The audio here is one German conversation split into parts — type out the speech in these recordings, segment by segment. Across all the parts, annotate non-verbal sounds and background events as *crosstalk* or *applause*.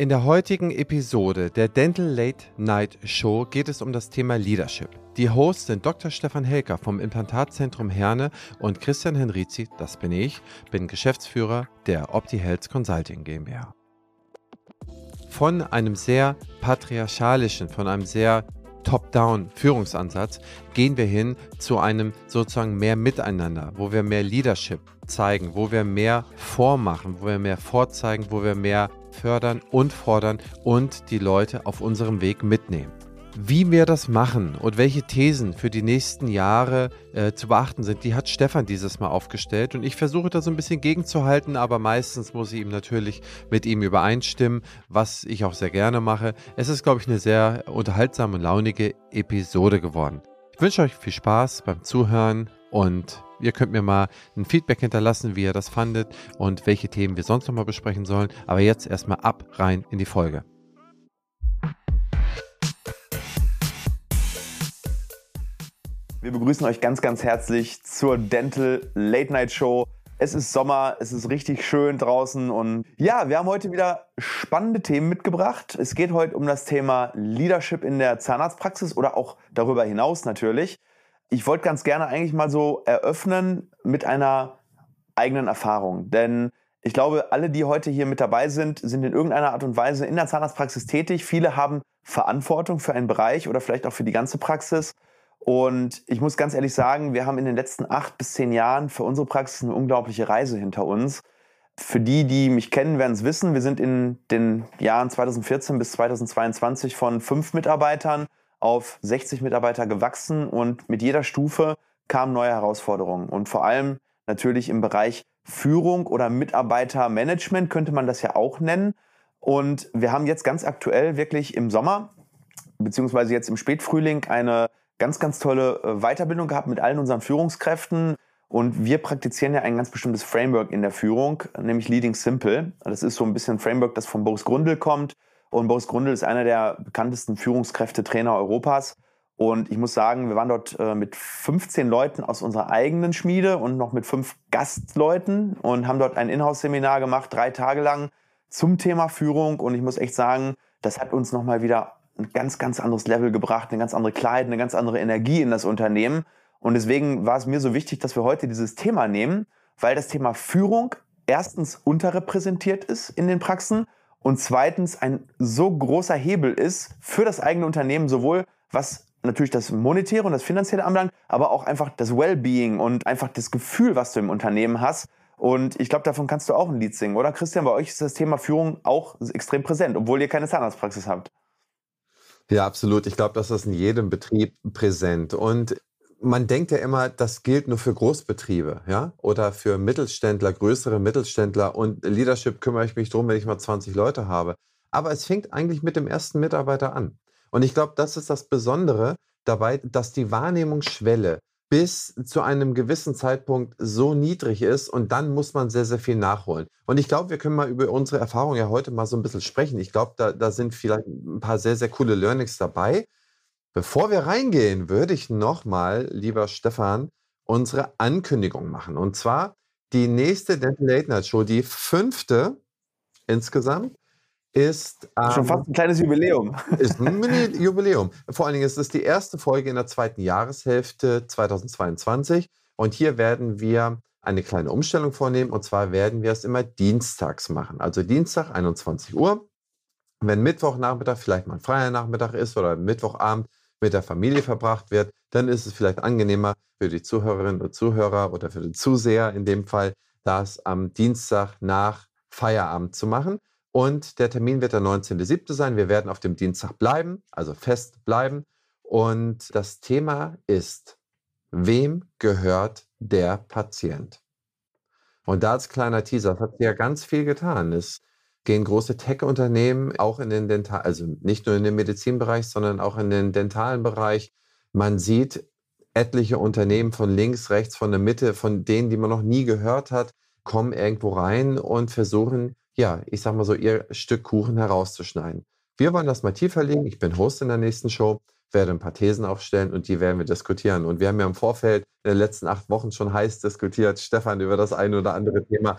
In der heutigen Episode der Dental Late Night Show geht es um das Thema Leadership. Die Hosts sind Dr. Stefan Helker vom Implantatzentrum Herne und Christian Henrizi, das bin ich, bin Geschäftsführer der OptiHealth Consulting GmbH. Von einem sehr patriarchalischen, von einem sehr Top-Down-Führungsansatz gehen wir hin zu einem sozusagen mehr Miteinander, wo wir mehr Leadership zeigen, wo wir mehr vormachen, wo wir mehr vorzeigen, wo wir mehr fördern und fordern und die Leute auf unserem Weg mitnehmen. Wie wir das machen und welche Thesen für die nächsten Jahre äh, zu beachten sind, die hat Stefan dieses Mal aufgestellt und ich versuche da so ein bisschen gegenzuhalten, aber meistens muss ich ihm natürlich mit ihm übereinstimmen, was ich auch sehr gerne mache. Es ist, glaube ich, eine sehr unterhaltsame und launige Episode geworden. Ich wünsche euch viel Spaß beim Zuhören und ihr könnt mir mal ein Feedback hinterlassen, wie ihr das fandet und welche Themen wir sonst nochmal besprechen sollen. Aber jetzt erstmal ab rein in die Folge. Wir begrüßen euch ganz, ganz herzlich zur Dental Late Night Show. Es ist Sommer, es ist richtig schön draußen und ja, wir haben heute wieder spannende Themen mitgebracht. Es geht heute um das Thema Leadership in der Zahnarztpraxis oder auch darüber hinaus natürlich. Ich wollte ganz gerne eigentlich mal so eröffnen mit einer eigenen Erfahrung, denn ich glaube, alle, die heute hier mit dabei sind, sind in irgendeiner Art und Weise in der Zahnarztpraxis tätig. Viele haben Verantwortung für einen Bereich oder vielleicht auch für die ganze Praxis. Und ich muss ganz ehrlich sagen, wir haben in den letzten acht bis zehn Jahren für unsere Praxis eine unglaubliche Reise hinter uns. Für die, die mich kennen, werden es wissen, wir sind in den Jahren 2014 bis 2022 von fünf Mitarbeitern auf 60 Mitarbeiter gewachsen und mit jeder Stufe kamen neue Herausforderungen. Und vor allem natürlich im Bereich Führung oder Mitarbeitermanagement könnte man das ja auch nennen. Und wir haben jetzt ganz aktuell wirklich im Sommer, beziehungsweise jetzt im Spätfrühling, eine ganz, ganz tolle äh, Weiterbildung gehabt mit allen unseren Führungskräften. Und wir praktizieren ja ein ganz bestimmtes Framework in der Führung, nämlich Leading Simple. Das ist so ein bisschen ein Framework, das von Boris Grundl kommt. Und Boris Grundl ist einer der bekanntesten Führungskräftetrainer Europas. Und ich muss sagen, wir waren dort äh, mit 15 Leuten aus unserer eigenen Schmiede und noch mit fünf Gastleuten und haben dort ein Inhouse-Seminar gemacht, drei Tage lang zum Thema Führung. Und ich muss echt sagen, das hat uns nochmal wieder ein ganz, ganz anderes Level gebracht, eine ganz andere Klarheit, eine ganz andere Energie in das Unternehmen. Und deswegen war es mir so wichtig, dass wir heute dieses Thema nehmen, weil das Thema Führung erstens unterrepräsentiert ist in den Praxen und zweitens ein so großer Hebel ist für das eigene Unternehmen, sowohl was natürlich das Monetäre und das Finanzielle anbelangt, aber auch einfach das Wellbeing und einfach das Gefühl, was du im Unternehmen hast. Und ich glaube, davon kannst du auch ein Lied singen, oder Christian? Bei euch ist das Thema Führung auch extrem präsent, obwohl ihr keine Zahnarztpraxis habt. Ja, absolut. Ich glaube, das ist in jedem Betrieb präsent. Und man denkt ja immer, das gilt nur für Großbetriebe, ja, oder für Mittelständler, größere Mittelständler. Und Leadership kümmere ich mich drum, wenn ich mal 20 Leute habe. Aber es fängt eigentlich mit dem ersten Mitarbeiter an. Und ich glaube, das ist das Besondere dabei, dass die Wahrnehmungsschwelle bis zu einem gewissen Zeitpunkt so niedrig ist und dann muss man sehr, sehr viel nachholen. Und ich glaube, wir können mal über unsere Erfahrungen ja heute mal so ein bisschen sprechen. Ich glaube, da, da sind vielleicht ein paar sehr, sehr coole Learnings dabei. Bevor wir reingehen, würde ich nochmal, lieber Stefan, unsere Ankündigung machen. Und zwar die nächste Dental Late Night Show, die fünfte insgesamt, ist. Ähm, Schon fast ein kleines Jubiläum. *laughs* Ist ein Mini-Jubiläum. Vor allen Dingen ist es die erste Folge in der zweiten Jahreshälfte 2022. Und hier werden wir eine kleine Umstellung vornehmen. Und zwar werden wir es immer dienstags machen. Also Dienstag, 21 Uhr. Wenn Mittwochnachmittag vielleicht mal ein freier Nachmittag ist oder Mittwochabend mit der Familie verbracht wird, dann ist es vielleicht angenehmer für die Zuhörerinnen und Zuhörer oder für den Zuseher in dem Fall, das am Dienstag nach Feierabend zu machen. Und der Termin wird der 19.07. sein. Wir werden auf dem Dienstag bleiben, also fest bleiben. Und das Thema ist, wem gehört der Patient? Und da als kleiner Teaser, das hat ja ganz viel getan. Es gehen große Tech-Unternehmen auch in den Dental, also nicht nur in den Medizinbereich, sondern auch in den dentalen Bereich. Man sieht etliche Unternehmen von links, rechts, von der Mitte, von denen, die man noch nie gehört hat, kommen irgendwo rein und versuchen ja, ich sag mal so, ihr Stück Kuchen herauszuschneiden. Wir wollen das mal tiefer legen. Ich bin Host in der nächsten Show, werde ein paar Thesen aufstellen und die werden wir diskutieren. Und wir haben ja im Vorfeld in den letzten acht Wochen schon heiß diskutiert, Stefan, über das eine oder andere Thema.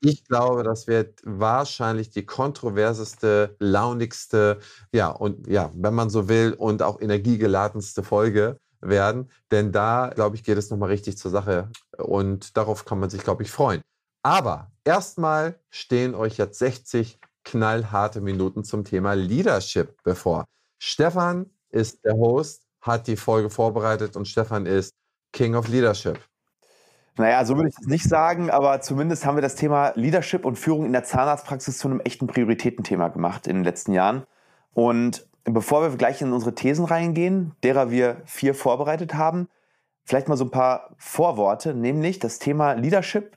Ich glaube, das wird wahrscheinlich die kontroverseste, launigste, ja, und ja, wenn man so will, und auch energiegeladenste Folge werden. Denn da, glaube ich, geht es nochmal richtig zur Sache. Und darauf kann man sich, glaube ich, freuen. Aber erstmal stehen euch jetzt 60 knallharte Minuten zum Thema Leadership bevor. Stefan ist der Host, hat die Folge vorbereitet und Stefan ist King of Leadership. Naja, so würde ich das nicht sagen, aber zumindest haben wir das Thema Leadership und Führung in der Zahnarztpraxis zu einem echten Prioritätenthema gemacht in den letzten Jahren. Und bevor wir gleich in unsere Thesen reingehen, derer wir vier vorbereitet haben, vielleicht mal so ein paar Vorworte, nämlich das Thema Leadership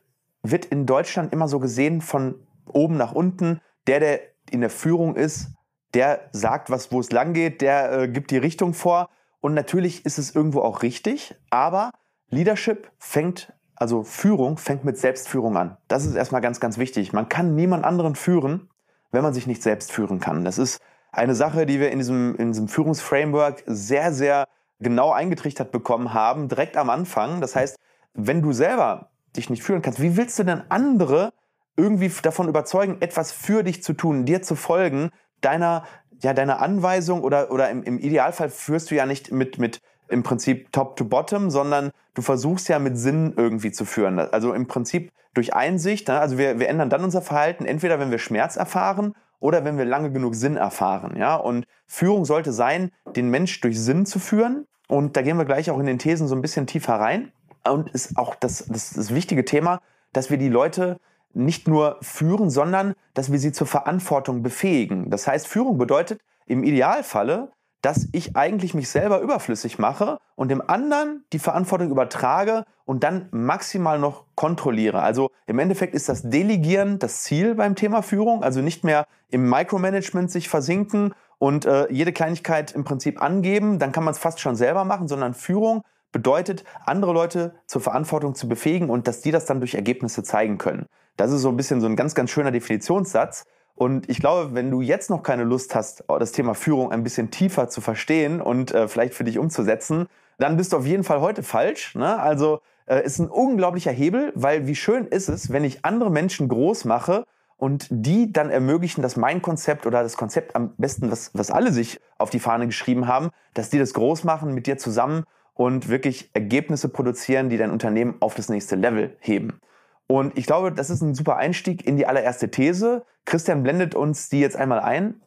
wird in Deutschland immer so gesehen von oben nach unten. Der, der in der Führung ist, der sagt, was, wo es lang geht, der äh, gibt die Richtung vor. Und natürlich ist es irgendwo auch richtig, aber Leadership fängt also Führung fängt mit Selbstführung an. Das ist erstmal ganz, ganz wichtig. Man kann niemand anderen führen, wenn man sich nicht selbst führen kann. Das ist eine Sache, die wir in diesem, in diesem Führungsframework sehr, sehr genau eingetrichtert bekommen haben, direkt am Anfang. Das heißt, wenn du selber dich nicht führen kannst, wie willst du denn andere irgendwie davon überzeugen, etwas für dich zu tun, dir zu folgen, deiner, ja, deiner Anweisung oder, oder im, im Idealfall führst du ja nicht mit, mit im Prinzip top to bottom, sondern du versuchst ja mit Sinn irgendwie zu führen. Also im Prinzip durch Einsicht, ne? also wir, wir ändern dann unser Verhalten, entweder wenn wir Schmerz erfahren oder wenn wir lange genug Sinn erfahren. Ja? Und Führung sollte sein, den Mensch durch Sinn zu führen. Und da gehen wir gleich auch in den Thesen so ein bisschen tiefer rein. Und ist auch das, das, das wichtige Thema, dass wir die Leute nicht nur führen, sondern dass wir sie zur Verantwortung befähigen. Das heißt, Führung bedeutet im Idealfalle, dass ich eigentlich mich selber überflüssig mache und dem anderen die Verantwortung übertrage und dann maximal noch kontrolliere. Also im Endeffekt ist das Delegieren das Ziel beim Thema Führung, also nicht mehr im Micromanagement sich versinken und äh, jede Kleinigkeit im Prinzip angeben, dann kann man es fast schon selber machen, sondern Führung bedeutet, andere Leute zur Verantwortung zu befähigen und dass die das dann durch Ergebnisse zeigen können. Das ist so ein bisschen so ein ganz, ganz schöner Definitionssatz. Und ich glaube, wenn du jetzt noch keine Lust hast, das Thema Führung ein bisschen tiefer zu verstehen und äh, vielleicht für dich umzusetzen, dann bist du auf jeden Fall heute falsch. Ne? Also äh, ist ein unglaublicher Hebel, weil wie schön ist es, wenn ich andere Menschen groß mache und die dann ermöglichen, dass mein Konzept oder das Konzept am besten, was, was alle sich auf die Fahne geschrieben haben, dass die das groß machen mit dir zusammen und wirklich Ergebnisse produzieren, die dein Unternehmen auf das nächste Level heben. Und ich glaube, das ist ein super Einstieg in die allererste These. Christian blendet uns die jetzt einmal ein.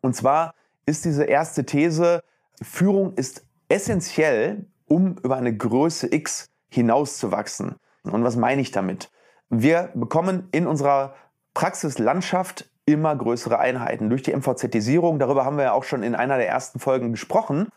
Und zwar ist diese erste These, Führung ist essentiell, um über eine Größe X hinauszuwachsen. Und was meine ich damit? Wir bekommen in unserer Praxislandschaft immer größere Einheiten durch die MVZ-Isierung. Darüber haben wir ja auch schon in einer der ersten Folgen gesprochen.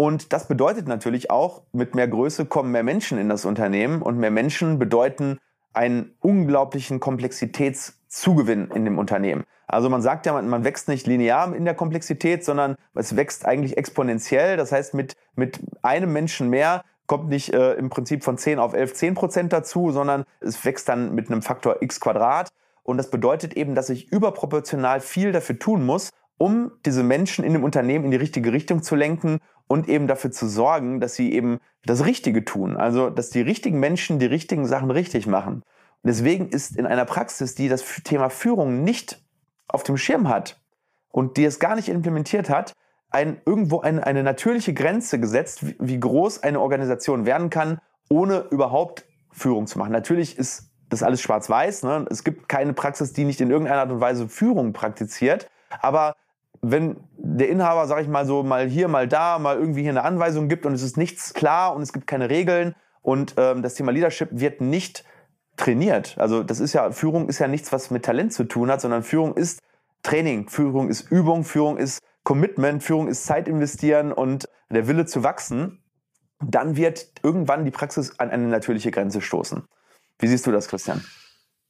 Und das bedeutet natürlich auch, mit mehr Größe kommen mehr Menschen in das Unternehmen und mehr Menschen bedeuten einen unglaublichen Komplexitätszugewinn in dem Unternehmen. Also man sagt ja, man, wächst nicht linear in der Komplexität, sondern es wächst eigentlich exponentiell. Das heißt, mit, mit einem Menschen mehr kommt nicht äh, im Prinzip von 10 auf 11 10 Prozent dazu, sondern es wächst dann mit einem Faktor x Quadrat. Und das bedeutet eben, dass ich überproportional viel dafür tun muss, um diese Menschen in dem Unternehmen in die richtige Richtung zu lenken und eben dafür zu sorgen, dass sie eben das Richtige tun. Also, dass die richtigen Menschen die richtigen Sachen richtig machen. Und deswegen ist in einer Praxis, die das Thema Führung nicht auf dem Schirm hat und die es gar nicht implementiert hat, ein, irgendwo ein, eine natürliche Grenze gesetzt, wie, wie groß eine Organisation werden kann, ohne überhaupt Führung zu machen. Natürlich ist das alles schwarz-weiß. Ne? Es gibt keine Praxis, die nicht in irgendeiner Art und Weise Führung praktiziert. Aber wenn der Inhaber, sag ich mal so, mal hier, mal da, mal irgendwie hier eine Anweisung gibt und es ist nichts klar und es gibt keine Regeln und ähm, das Thema Leadership wird nicht trainiert. Also das ist ja, Führung ist ja nichts, was mit Talent zu tun hat, sondern Führung ist Training, Führung ist Übung, Führung ist Commitment, Führung ist Zeit investieren und der Wille zu wachsen. Dann wird irgendwann die Praxis an eine natürliche Grenze stoßen. Wie siehst du das, Christian?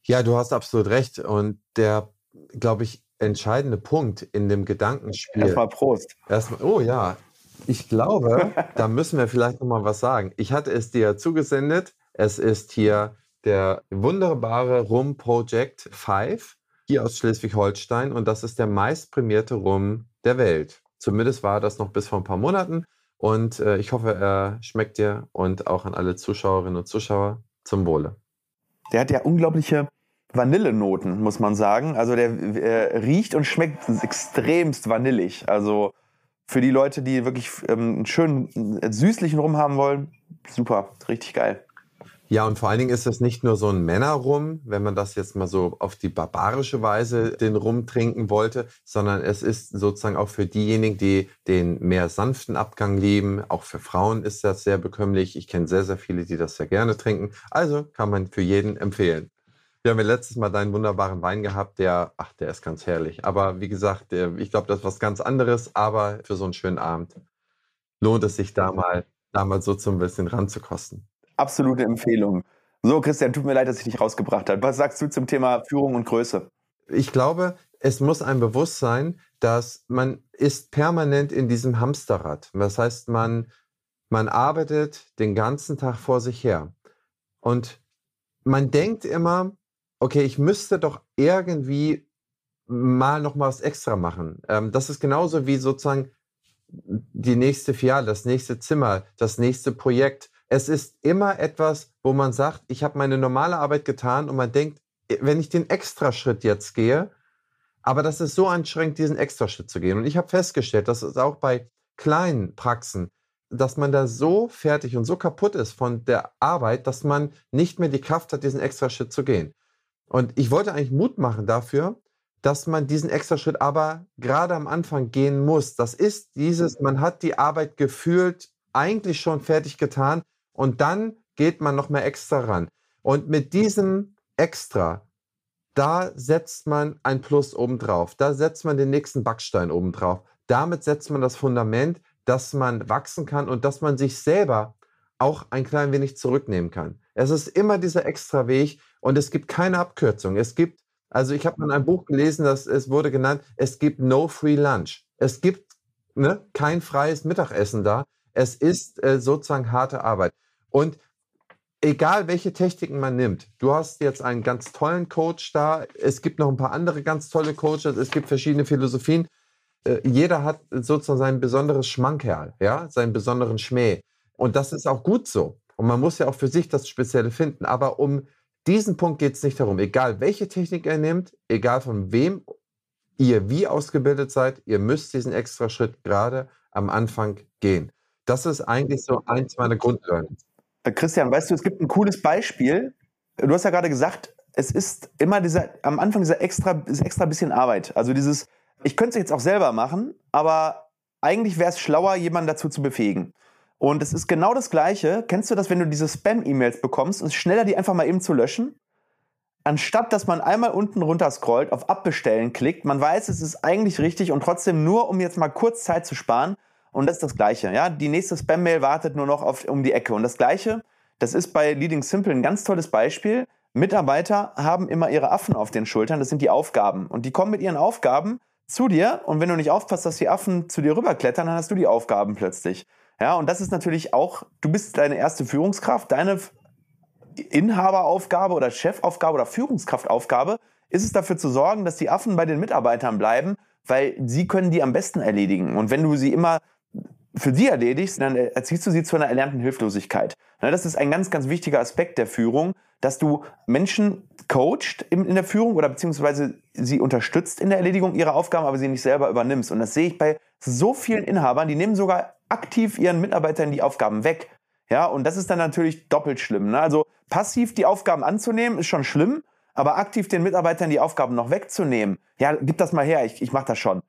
Ja, du hast absolut recht. Und der, glaube ich, entscheidende Punkt in dem Gedankenspiel. Erstmal Prost. Erstmal, oh ja, ich glaube, *laughs* da müssen wir vielleicht noch mal was sagen. Ich hatte es dir zugesendet. Es ist hier der wunderbare Rum Project 5 hier aus Schleswig-Holstein und das ist der meistprämierte Rum der Welt. Zumindest war das noch bis vor ein paar Monaten und äh, ich hoffe, er schmeckt dir und auch an alle Zuschauerinnen und Zuschauer zum Wohle. Der hat ja unglaubliche Vanillenoten, muss man sagen. Also der äh, riecht und schmeckt extremst vanillig. Also für die Leute, die wirklich ähm, einen schönen äh, süßlichen Rum haben wollen, super, richtig geil. Ja, und vor allen Dingen ist es nicht nur so ein Männerrum, wenn man das jetzt mal so auf die barbarische Weise den Rum trinken wollte, sondern es ist sozusagen auch für diejenigen, die den mehr sanften Abgang lieben. Auch für Frauen ist das sehr bekömmlich. Ich kenne sehr, sehr viele, die das sehr gerne trinken. Also kann man für jeden empfehlen. Wir haben ja letztes Mal deinen wunderbaren Wein gehabt, der, ach, der ist ganz herrlich. Aber wie gesagt, ich glaube, das ist was ganz anderes. Aber für so einen schönen Abend lohnt es sich da mal, da mal so zum bisschen ranzukosten absolute Empfehlung. So, Christian, tut mir leid, dass ich dich rausgebracht habe. Was sagst du zum Thema Führung und Größe? Ich glaube, es muss ein Bewusstsein, dass man ist permanent in diesem Hamsterrad. Das heißt, man, man arbeitet den ganzen Tag vor sich her. Und man denkt immer, okay, ich müsste doch irgendwie mal noch mal was extra machen. Ähm, das ist genauso wie sozusagen die nächste Filiale, das nächste Zimmer, das nächste Projekt. Es ist immer etwas, wo man sagt, ich habe meine normale Arbeit getan und man denkt, wenn ich den Extraschritt jetzt gehe, aber das ist so anstrengend, diesen Extraschritt zu gehen. Und ich habe festgestellt, dass es auch bei kleinen Praxen, dass man da so fertig und so kaputt ist von der Arbeit, dass man nicht mehr die Kraft hat, diesen Extraschritt zu gehen. Und ich wollte eigentlich Mut machen dafür, dass man diesen Extraschritt aber gerade am Anfang gehen muss. Das ist dieses, man hat die Arbeit gefühlt eigentlich schon fertig getan und dann geht man noch mal extra ran. Und mit diesem Extra, da setzt man ein Plus obendrauf. Da setzt man den nächsten Backstein obendrauf. Damit setzt man das Fundament, dass man wachsen kann und dass man sich selber auch ein klein wenig zurücknehmen kann. Es ist immer dieser extra Weg und es gibt keine Abkürzung. Es gibt, also ich habe in einem Buch gelesen, dass es wurde genannt, es gibt no free lunch. Es gibt ne, kein freies Mittagessen da. Es ist äh, sozusagen harte Arbeit. Und egal welche Techniken man nimmt, du hast jetzt einen ganz tollen Coach da, es gibt noch ein paar andere ganz tolle Coaches, es gibt verschiedene Philosophien. Äh, jeder hat sozusagen sein besonderes Schmankerl, ja, seinen besonderen Schmäh. Und das ist auch gut so. Und man muss ja auch für sich das Spezielle finden. Aber um diesen Punkt geht es nicht darum. Egal welche Technik er nimmt, egal von wem ihr wie ausgebildet seid, ihr müsst diesen extra Schritt gerade am Anfang gehen. Das ist eigentlich so eins meiner Grundlearnings. Äh, Christian, weißt du, es gibt ein cooles Beispiel. Du hast ja gerade gesagt, es ist immer dieser, am Anfang dieser extra, ist extra bisschen Arbeit. Also dieses, ich könnte es jetzt auch selber machen, aber eigentlich wäre es schlauer, jemanden dazu zu befähigen. Und es ist genau das Gleiche. Kennst du das, wenn du diese Spam-E-Mails bekommst, ist es schneller, die einfach mal eben zu löschen? Anstatt dass man einmal unten runter scrollt, auf Abbestellen klickt, man weiß, es ist eigentlich richtig und trotzdem nur, um jetzt mal kurz Zeit zu sparen, und das ist das Gleiche. Ja? Die nächste Spam-Mail wartet nur noch auf, um die Ecke. Und das Gleiche, das ist bei Leading Simple ein ganz tolles Beispiel. Mitarbeiter haben immer ihre Affen auf den Schultern, das sind die Aufgaben. Und die kommen mit ihren Aufgaben zu dir und wenn du nicht aufpasst, dass die Affen zu dir rüberklettern, dann hast du die Aufgaben plötzlich. Ja, und das ist natürlich auch, du bist deine erste Führungskraft, deine Inhaberaufgabe oder Chefaufgabe oder Führungskraftaufgabe ist es dafür zu sorgen, dass die Affen bei den Mitarbeitern bleiben, weil sie können die am besten erledigen. Und wenn du sie immer für sie erledigst, dann erziehst du sie zu einer erlernten Hilflosigkeit. Das ist ein ganz, ganz wichtiger Aspekt der Führung, dass du Menschen coacht in der Führung oder beziehungsweise sie unterstützt in der Erledigung ihrer Aufgaben, aber sie nicht selber übernimmst. Und das sehe ich bei so vielen Inhabern, die nehmen sogar aktiv ihren Mitarbeitern die Aufgaben weg. Ja, und das ist dann natürlich doppelt schlimm. Ne? Also passiv die Aufgaben anzunehmen, ist schon schlimm, aber aktiv den Mitarbeitern die Aufgaben noch wegzunehmen, ja, gib das mal her, ich, ich mache das schon.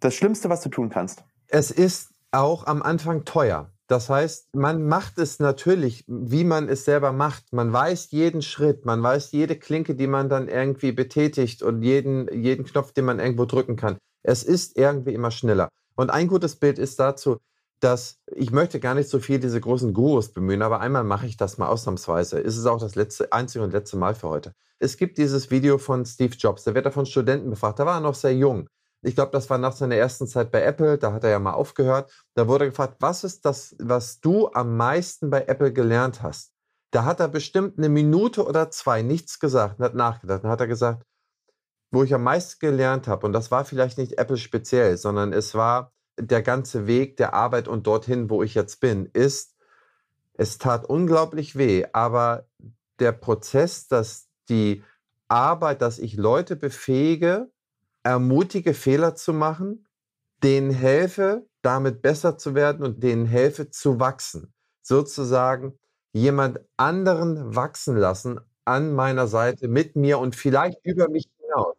Das Schlimmste, was du tun kannst. Es ist auch am Anfang teuer. Das heißt, man macht es natürlich, wie man es selber macht. Man weiß jeden Schritt, man weiß jede Klinke, die man dann irgendwie betätigt und jeden, jeden Knopf, den man irgendwo drücken kann. Es ist irgendwie immer schneller. Und ein gutes Bild ist dazu, dass ich möchte gar nicht so viel diese großen Gurus bemühen, aber einmal mache ich das mal ausnahmsweise. Ist es auch das letzte, einzige und letzte Mal für heute. Es gibt dieses Video von Steve Jobs, der wird da von Studenten befragt, da war er noch sehr jung. Ich glaube, das war nach seiner ersten Zeit bei Apple, da hat er ja mal aufgehört. Da wurde gefragt, was ist das, was du am meisten bei Apple gelernt hast? Da hat er bestimmt eine Minute oder zwei nichts gesagt und hat nachgedacht. Dann hat er gesagt, wo ich am meisten gelernt habe, und das war vielleicht nicht Apple speziell, sondern es war der ganze Weg der Arbeit und dorthin, wo ich jetzt bin, ist, es tat unglaublich weh, aber der Prozess, dass die aber dass ich Leute befähige, ermutige, Fehler zu machen, denen helfe, damit besser zu werden und denen helfe zu wachsen. Sozusagen jemand anderen wachsen lassen an meiner Seite mit mir und vielleicht über mich hinaus.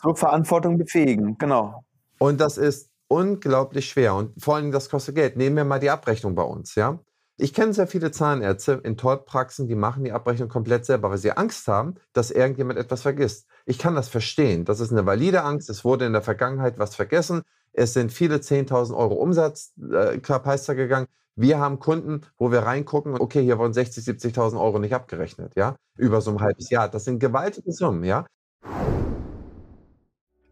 Zur Verantwortung befähigen, genau. Und das ist unglaublich schwer und vor allem das kostet Geld. Nehmen wir mal die Abrechnung bei uns, ja. Ich kenne sehr viele Zahnärzte in Tollpraxen, die machen die Abrechnung komplett selber, weil sie Angst haben, dass irgendjemand etwas vergisst. Ich kann das verstehen. Das ist eine valide Angst. Es wurde in der Vergangenheit was vergessen. Es sind viele 10.000 Euro Umsatz äh, gegangen. Wir haben Kunden, wo wir reingucken, okay, hier wurden 60, 70.000 Euro nicht abgerechnet, ja, über so ein halbes Jahr. Das sind gewaltige Summen, ja.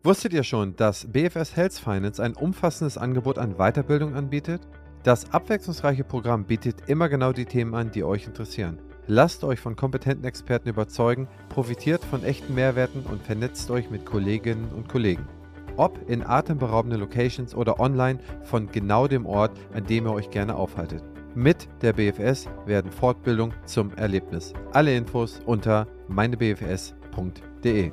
Wusstet ihr schon, dass BFS Health Finance ein umfassendes Angebot an Weiterbildung anbietet? Das abwechslungsreiche Programm bietet immer genau die Themen an, die euch interessieren. Lasst euch von kompetenten Experten überzeugen, profitiert von echten Mehrwerten und vernetzt euch mit Kolleginnen und Kollegen. Ob in atemberaubenden Locations oder online von genau dem Ort, an dem ihr euch gerne aufhaltet. Mit der BFS werden Fortbildung zum Erlebnis. Alle Infos unter meinebfs.de.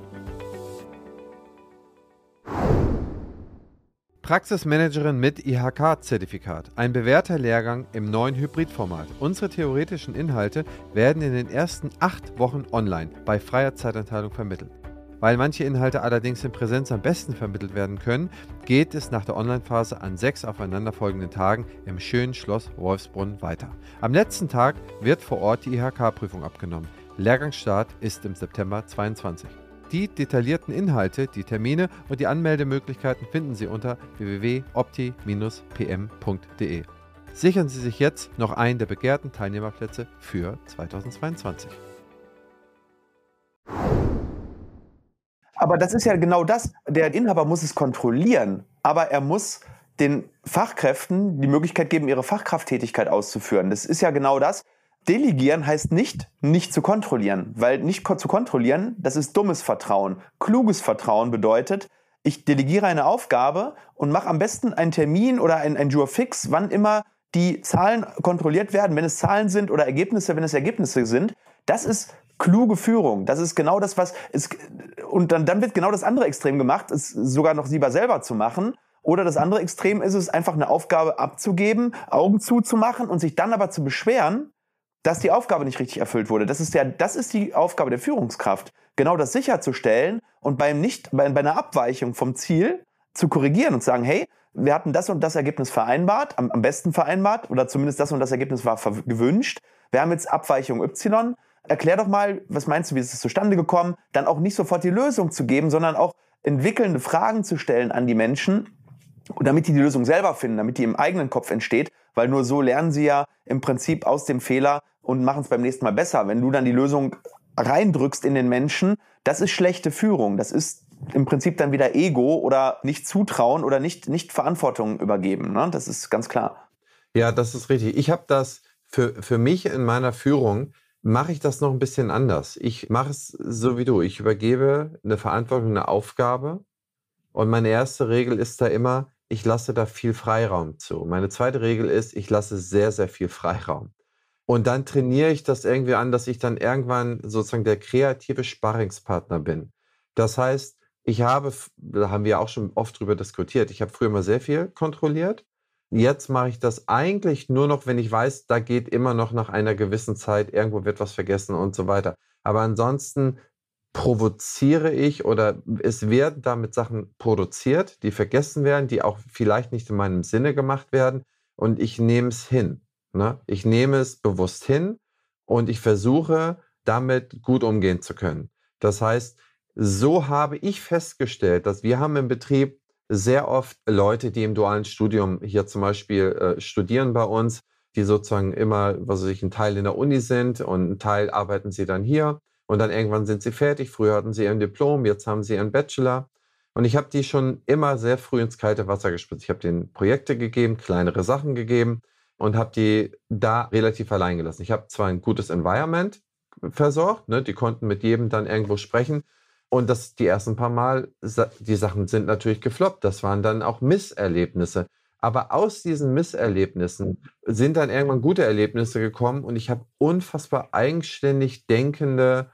Praxismanagerin mit IHK-Zertifikat. Ein bewährter Lehrgang im neuen Hybridformat. Unsere theoretischen Inhalte werden in den ersten acht Wochen online bei freier Zeitanteilung vermittelt. Weil manche Inhalte allerdings in Präsenz am besten vermittelt werden können, geht es nach der Online-Phase an sechs aufeinanderfolgenden Tagen im schönen Schloss Wolfsbrunn weiter. Am letzten Tag wird vor Ort die IHK-Prüfung abgenommen. Lehrgangsstart ist im September 2022. Die detaillierten Inhalte, die Termine und die Anmeldemöglichkeiten finden Sie unter www.opti-pm.de. Sichern Sie sich jetzt noch einen der begehrten Teilnehmerplätze für 2022. Aber das ist ja genau das. Der Inhaber muss es kontrollieren, aber er muss den Fachkräften die Möglichkeit geben, ihre Fachkrafttätigkeit auszuführen. Das ist ja genau das. Delegieren heißt nicht, nicht zu kontrollieren, weil nicht zu kontrollieren, das ist dummes Vertrauen. Kluges Vertrauen bedeutet, ich delegiere eine Aufgabe und mache am besten einen Termin oder ein, ein Jour fix, wann immer die Zahlen kontrolliert werden, wenn es Zahlen sind oder Ergebnisse, wenn es Ergebnisse sind. Das ist kluge Führung. Das ist genau das, was ist, und dann, dann wird genau das andere Extrem gemacht, es sogar noch lieber selber zu machen. Oder das andere Extrem ist es, einfach eine Aufgabe abzugeben, Augen zuzumachen und sich dann aber zu beschweren, dass die Aufgabe nicht richtig erfüllt wurde. Das ist ja, das ist die Aufgabe der Führungskraft, genau das sicherzustellen und beim nicht, bei, bei einer Abweichung vom Ziel zu korrigieren und zu sagen, hey, wir hatten das und das Ergebnis vereinbart, am, am besten vereinbart, oder zumindest das und das Ergebnis war gewünscht. Wir haben jetzt Abweichung Y. Erklär doch mal, was meinst du, wie ist es zustande gekommen? Dann auch nicht sofort die Lösung zu geben, sondern auch entwickelnde Fragen zu stellen an die Menschen, damit die die Lösung selber finden, damit die im eigenen Kopf entsteht, weil nur so lernen sie ja im Prinzip aus dem Fehler und machen es beim nächsten Mal besser. Wenn du dann die Lösung reindrückst in den Menschen, das ist schlechte Führung. Das ist im Prinzip dann wieder Ego oder nicht zutrauen oder nicht, nicht Verantwortung übergeben. Ne? Das ist ganz klar. Ja, das ist richtig. Ich habe das für, für mich in meiner Führung, mache ich das noch ein bisschen anders. Ich mache es so wie du. Ich übergebe eine Verantwortung, eine Aufgabe. Und meine erste Regel ist da immer, ich lasse da viel Freiraum zu. Meine zweite Regel ist, ich lasse sehr, sehr viel Freiraum. Und dann trainiere ich das irgendwie an, dass ich dann irgendwann sozusagen der kreative Sparringspartner bin. Das heißt, ich habe, da haben wir auch schon oft drüber diskutiert, ich habe früher mal sehr viel kontrolliert. Jetzt mache ich das eigentlich nur noch, wenn ich weiß, da geht immer noch nach einer gewissen Zeit, irgendwo wird was vergessen und so weiter. Aber ansonsten provoziere ich oder es werden damit Sachen produziert, die vergessen werden, die auch vielleicht nicht in meinem Sinne gemacht werden und ich nehme es hin. Ne? Ich nehme es bewusst hin und ich versuche, damit gut umgehen zu können. Das heißt, so habe ich festgestellt, dass wir haben im Betrieb sehr oft Leute, die im dualen Studium hier zum Beispiel äh, studieren bei uns, die sozusagen immer, was weiß ich, ein Teil in der Uni sind und ein Teil arbeiten sie dann hier und dann irgendwann sind sie fertig. Früher hatten sie ihren Diplom, jetzt haben sie ihren Bachelor. Und ich habe die schon immer sehr früh ins kalte Wasser gespritzt. Ich habe denen Projekte gegeben, kleinere Sachen gegeben und habe die da relativ allein gelassen. Ich habe zwar ein gutes Environment versorgt, ne, die konnten mit jedem dann irgendwo sprechen. Und das die ersten paar Mal, die Sachen sind natürlich gefloppt. Das waren dann auch Misserlebnisse. Aber aus diesen Misserlebnissen sind dann irgendwann gute Erlebnisse gekommen und ich habe unfassbar eigenständig denkende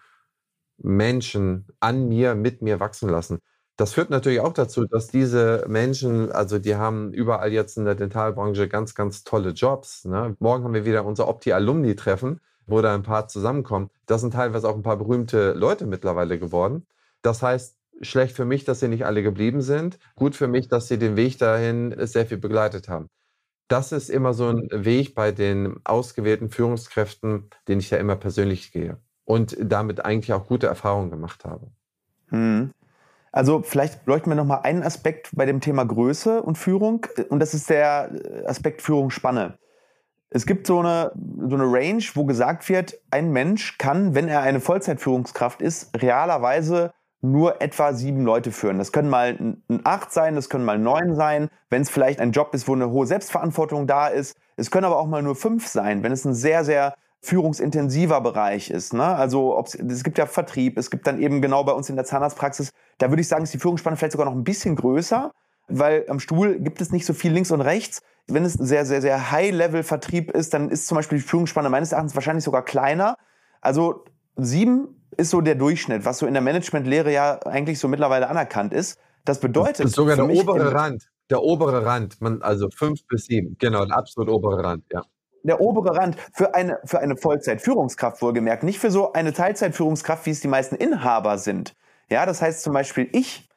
Menschen an mir, mit mir wachsen lassen. Das führt natürlich auch dazu, dass diese Menschen, also die haben überall jetzt in der Dentalbranche ganz, ganz tolle Jobs. Ne? Morgen haben wir wieder unser Opti-Alumni-Treffen, wo da ein paar zusammenkommen. Das sind teilweise auch ein paar berühmte Leute mittlerweile geworden. Das heißt, schlecht für mich, dass sie nicht alle geblieben sind. Gut für mich, dass sie den Weg dahin sehr viel begleitet haben. Das ist immer so ein Weg bei den ausgewählten Führungskräften, den ich ja immer persönlich gehe und damit eigentlich auch gute Erfahrungen gemacht habe. Hm. Also vielleicht leuchten wir nochmal einen Aspekt bei dem Thema Größe und Führung und das ist der Aspekt Führungsspanne. Es gibt so eine, so eine Range, wo gesagt wird, ein Mensch kann, wenn er eine Vollzeitführungskraft ist, realerweise nur etwa sieben Leute führen. Das können mal ein acht sein, das können mal neun sein, wenn es vielleicht ein Job ist, wo eine hohe Selbstverantwortung da ist. Es können aber auch mal nur fünf sein, wenn es ein sehr, sehr führungsintensiver Bereich ist. Ne? Also es gibt ja Vertrieb, es gibt dann eben genau bei uns in der Zahnarztpraxis, da würde ich sagen, ist die Führungsspanne vielleicht sogar noch ein bisschen größer, weil am Stuhl gibt es nicht so viel links und rechts. Wenn es ein sehr, sehr, sehr High-Level-Vertrieb ist, dann ist zum Beispiel die Führungsspanne meines Erachtens wahrscheinlich sogar kleiner. Also sieben ist so der Durchschnitt, was so in der Managementlehre ja eigentlich so mittlerweile anerkannt ist. Das bedeutet. Das ist sogar der obere Rand. Der obere Rand, man, also fünf bis sieben, genau, der absolut obere Rand, ja. Der obere Rand für eine, für eine Vollzeitführungskraft wohlgemerkt, nicht für so eine Teilzeitführungskraft, wie es die meisten Inhaber sind. Ja, das heißt zum Beispiel, ich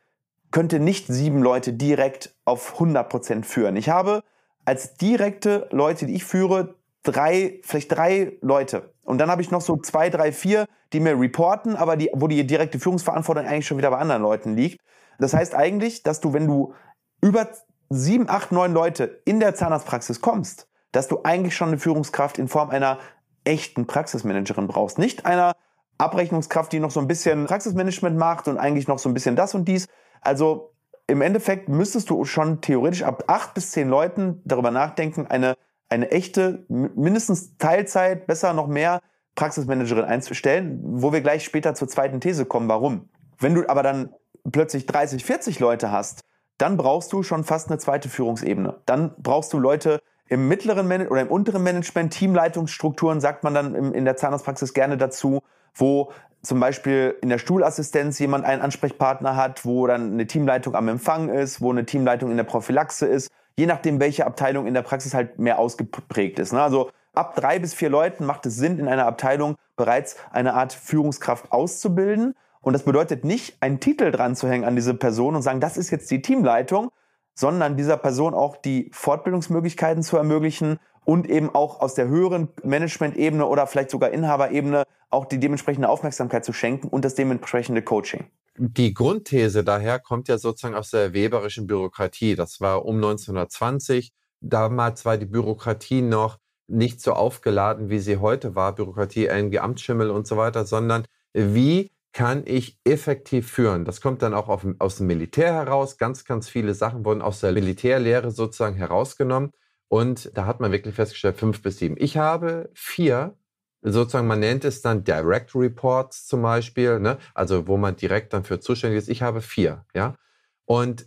könnte nicht sieben Leute direkt auf 100 Prozent führen. Ich habe als direkte Leute, die ich führe, drei, vielleicht drei Leute. Und dann habe ich noch so zwei, drei, vier, die mir reporten, aber die, wo die direkte Führungsverantwortung eigentlich schon wieder bei anderen Leuten liegt. Das heißt eigentlich, dass du, wenn du über sieben, acht, neun Leute in der Zahnarztpraxis kommst, dass du eigentlich schon eine Führungskraft in Form einer echten Praxismanagerin brauchst. Nicht einer Abrechnungskraft, die noch so ein bisschen Praxismanagement macht und eigentlich noch so ein bisschen das und dies. Also im Endeffekt müsstest du schon theoretisch ab acht bis zehn Leuten darüber nachdenken, eine eine echte, mindestens Teilzeit, besser noch mehr Praxismanagerin einzustellen, wo wir gleich später zur zweiten These kommen, warum. Wenn du aber dann plötzlich 30, 40 Leute hast, dann brauchst du schon fast eine zweite Führungsebene. Dann brauchst du Leute im mittleren Man oder im unteren Management, Teamleitungsstrukturen, sagt man dann in der Zahnarztpraxis gerne dazu, wo zum Beispiel in der Stuhlassistenz jemand einen Ansprechpartner hat, wo dann eine Teamleitung am Empfang ist, wo eine Teamleitung in der Prophylaxe ist, je nachdem, welche Abteilung in der Praxis halt mehr ausgeprägt ist. Ne? Also ab drei bis vier Leuten macht es Sinn, in einer Abteilung bereits eine Art Führungskraft auszubilden. Und das bedeutet nicht, einen Titel dran zu hängen an diese Person und sagen, das ist jetzt die Teamleitung, sondern dieser Person auch die Fortbildungsmöglichkeiten zu ermöglichen und eben auch aus der höheren Management-Ebene oder vielleicht sogar Inhaberebene auch die dementsprechende Aufmerksamkeit zu schenken und das dementsprechende Coaching. Die Grundthese daher kommt ja sozusagen aus der weberischen Bürokratie. Das war um 1920. Damals war die Bürokratie noch nicht so aufgeladen, wie sie heute war. Bürokratie, irgendwie Amtsschimmel und so weiter, sondern wie kann ich effektiv führen? Das kommt dann auch auf, aus dem Militär heraus. Ganz, ganz viele Sachen wurden aus der Militärlehre sozusagen herausgenommen. Und da hat man wirklich festgestellt, fünf bis sieben. Ich habe vier sozusagen, man nennt es dann Direct Reports zum Beispiel, ne? also wo man direkt dann für zuständig ist. Ich habe vier, ja. Und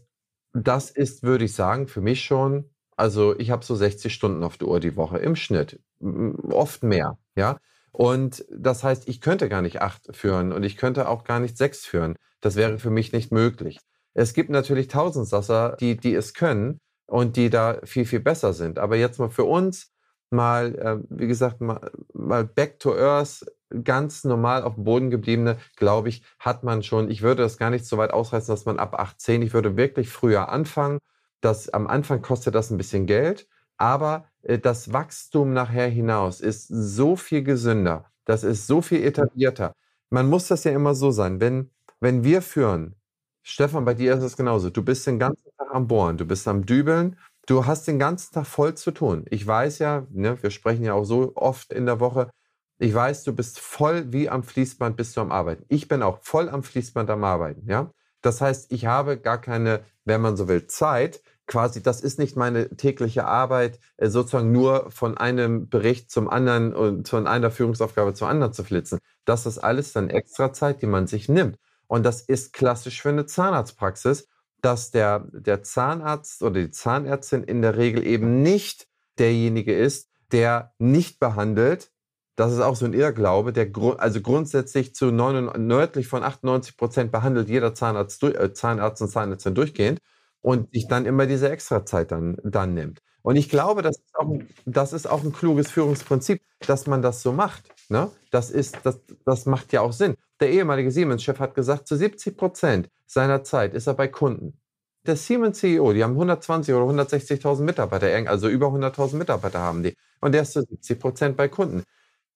das ist, würde ich sagen, für mich schon, also ich habe so 60 Stunden auf der Uhr die Woche im Schnitt, oft mehr, ja. Und das heißt, ich könnte gar nicht acht führen und ich könnte auch gar nicht sechs führen. Das wäre für mich nicht möglich. Es gibt natürlich Tausendsasser, die, die es können und die da viel, viel besser sind. Aber jetzt mal für uns, mal, äh, wie gesagt, mal, mal back to earth, ganz normal auf dem Boden gebliebene, glaube ich, hat man schon. Ich würde das gar nicht so weit ausreißen, dass man ab 18, ich würde wirklich früher anfangen. Das, am Anfang kostet das ein bisschen Geld, aber äh, das Wachstum nachher hinaus ist so viel gesünder. Das ist so viel etablierter. Man muss das ja immer so sein. Wenn, wenn wir führen, Stefan, bei dir ist es genauso. Du bist den ganzen Tag am Bohren, du bist am Dübeln, Du hast den ganzen Tag voll zu tun. Ich weiß ja, ne, wir sprechen ja auch so oft in der Woche. Ich weiß, du bist voll wie am Fließband bist du am Arbeiten. Ich bin auch voll am Fließband am Arbeiten, ja. Das heißt, ich habe gar keine, wenn man so will, Zeit. Quasi, das ist nicht meine tägliche Arbeit, äh, sozusagen nur von einem Bericht zum anderen und von einer Führungsaufgabe zur anderen zu flitzen. Das ist alles dann extra Zeit, die man sich nimmt. Und das ist klassisch für eine Zahnarztpraxis dass der, der Zahnarzt oder die Zahnärztin in der Regel eben nicht derjenige ist, der nicht behandelt, Das ist auch so ein Irrglaube, der gru also grundsätzlich zu 99, nördlich von 98 Prozent behandelt jeder Zahnarzt, äh, Zahnarzt und Zahnärztin durchgehend und sich dann immer diese Extrazeit dann, dann nimmt. Und ich glaube, das ist, auch, das ist auch ein kluges Führungsprinzip, dass man das so macht. Ne? Das, ist, das, das macht ja auch Sinn. Der ehemalige Siemens-Chef hat gesagt, zu 70 Prozent seiner Zeit ist er bei Kunden. Der Siemens-CEO, die haben 120 oder 160.000 Mitarbeiter, also über 100.000 Mitarbeiter haben die. Und der ist zu 70 Prozent bei Kunden.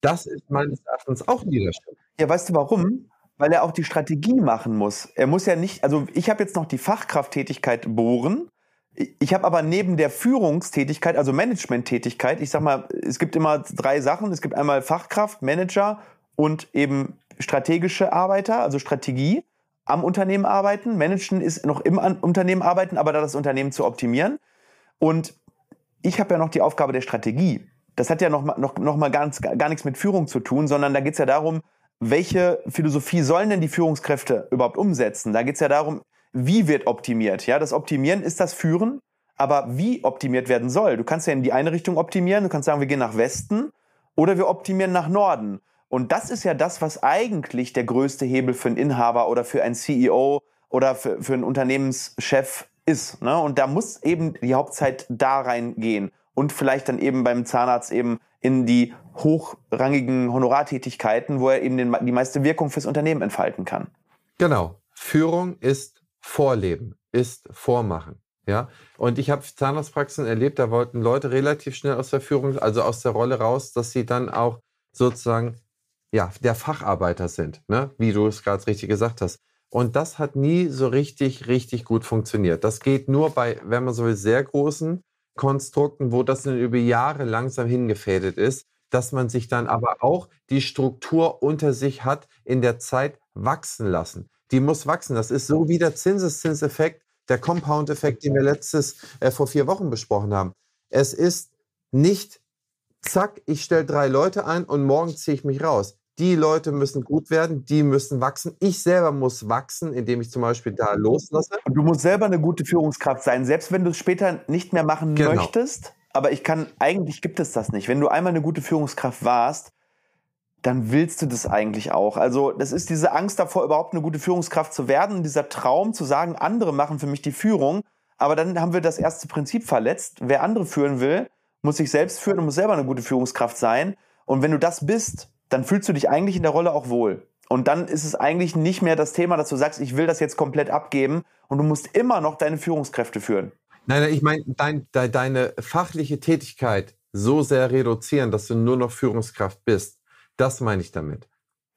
Das ist meines Erachtens auch Leadership. Ja, weißt du warum? Weil er auch die Strategie machen muss. Er muss ja nicht, also ich habe jetzt noch die Fachkrafttätigkeit bohren. Ich habe aber neben der Führungstätigkeit, also Managementtätigkeit, ich sag mal, es gibt immer drei Sachen. Es gibt einmal Fachkraft, Manager und eben strategische Arbeiter, also Strategie am Unternehmen arbeiten. Managen ist noch im Unternehmen arbeiten, aber da das Unternehmen zu optimieren. Und ich habe ja noch die Aufgabe der Strategie. Das hat ja noch noch, noch mal ganz, gar nichts mit Führung zu tun, sondern da geht es ja darum, welche Philosophie sollen denn die Führungskräfte überhaupt umsetzen? Da geht es ja darum, wie wird optimiert. Ja, das Optimieren ist das Führen, aber wie optimiert werden soll. Du kannst ja in die eine Richtung optimieren, du kannst sagen, wir gehen nach Westen oder wir optimieren nach Norden. Und das ist ja das, was eigentlich der größte Hebel für einen Inhaber oder für einen CEO oder für, für einen Unternehmenschef ist. Ne? Und da muss eben die Hauptzeit da reingehen und vielleicht dann eben beim Zahnarzt eben in die hochrangigen Honorartätigkeiten, wo er eben den, die meiste Wirkung fürs Unternehmen entfalten kann. Genau. Führung ist Vorleben, ist Vormachen. Ja, und ich habe Zahnarztpraxen erlebt, da wollten Leute relativ schnell aus der Führung, also aus der Rolle raus, dass sie dann auch sozusagen ja, der Facharbeiter sind, ne? wie du es gerade richtig gesagt hast. Und das hat nie so richtig, richtig gut funktioniert. Das geht nur bei, wenn man so will, sehr großen Konstrukten, wo das dann über Jahre langsam hingefädet ist, dass man sich dann aber auch die Struktur unter sich hat in der Zeit wachsen lassen. Die muss wachsen. Das ist so wie der Zinseszinseffekt, der Compound-Effekt, den wir letztes äh, vor vier Wochen besprochen haben. Es ist nicht, zack, ich stelle drei Leute ein und morgen ziehe ich mich raus die Leute müssen gut werden, die müssen wachsen. Ich selber muss wachsen, indem ich zum Beispiel da loslasse. Und du musst selber eine gute Führungskraft sein, selbst wenn du es später nicht mehr machen genau. möchtest. Aber ich kann, eigentlich gibt es das nicht. Wenn du einmal eine gute Führungskraft warst, dann willst du das eigentlich auch. Also das ist diese Angst davor, überhaupt eine gute Führungskraft zu werden, dieser Traum zu sagen, andere machen für mich die Führung. Aber dann haben wir das erste Prinzip verletzt. Wer andere führen will, muss sich selbst führen und muss selber eine gute Führungskraft sein. Und wenn du das bist, dann fühlst du dich eigentlich in der Rolle auch wohl. Und dann ist es eigentlich nicht mehr das Thema, dass du sagst, ich will das jetzt komplett abgeben und du musst immer noch deine Führungskräfte führen. Nein, nein ich meine, dein, de, deine fachliche Tätigkeit so sehr reduzieren, dass du nur noch Führungskraft bist. Das meine ich damit.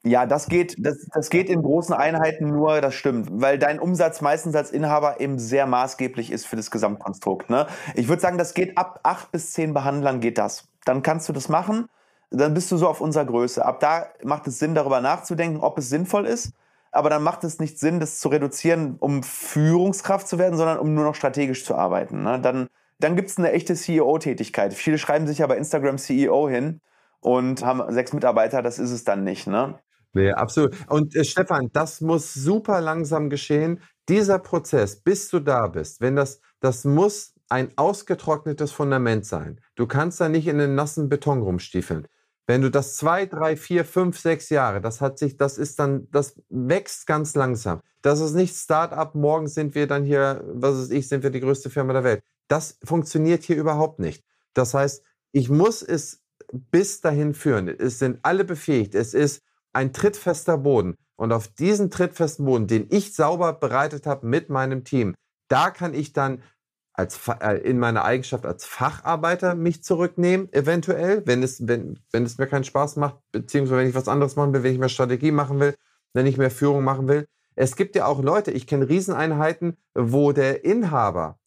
Ja, das geht, das, das geht in großen Einheiten nur, das stimmt, weil dein Umsatz meistens als Inhaber eben sehr maßgeblich ist für das Gesamtkonstrukt. Ne? Ich würde sagen, das geht ab acht bis zehn Behandlern geht das. Dann kannst du das machen dann bist du so auf unserer Größe. Ab da macht es Sinn, darüber nachzudenken, ob es sinnvoll ist. Aber dann macht es nicht Sinn, das zu reduzieren, um Führungskraft zu werden, sondern um nur noch strategisch zu arbeiten. Ne? Dann, dann gibt es eine echte CEO-Tätigkeit. Viele schreiben sich ja bei Instagram CEO hin und haben sechs Mitarbeiter, das ist es dann nicht. Ne? Nee, absolut. Und äh, Stefan, das muss super langsam geschehen. Dieser Prozess, bis du da bist, wenn das, das muss ein ausgetrocknetes Fundament sein. Du kannst da nicht in den nassen Beton rumstiefeln. Wenn du das zwei, drei, vier, fünf, sechs Jahre, das hat sich, das ist dann, das wächst ganz langsam. Das ist nicht Start-up, morgen sind wir dann hier, was weiß ich, sind wir die größte Firma der Welt. Das funktioniert hier überhaupt nicht. Das heißt, ich muss es bis dahin führen. Es sind alle befähigt. Es ist ein trittfester Boden. Und auf diesen trittfesten Boden, den ich sauber bereitet habe mit meinem Team, da kann ich dann als äh, in meiner Eigenschaft als Facharbeiter mich zurücknehmen, eventuell, wenn es, wenn, wenn es mir keinen Spaß macht, beziehungsweise wenn ich was anderes machen will, wenn ich mehr Strategie machen will, wenn ich mehr Führung machen will. Es gibt ja auch Leute, ich kenne Rieseneinheiten, wo der Inhaber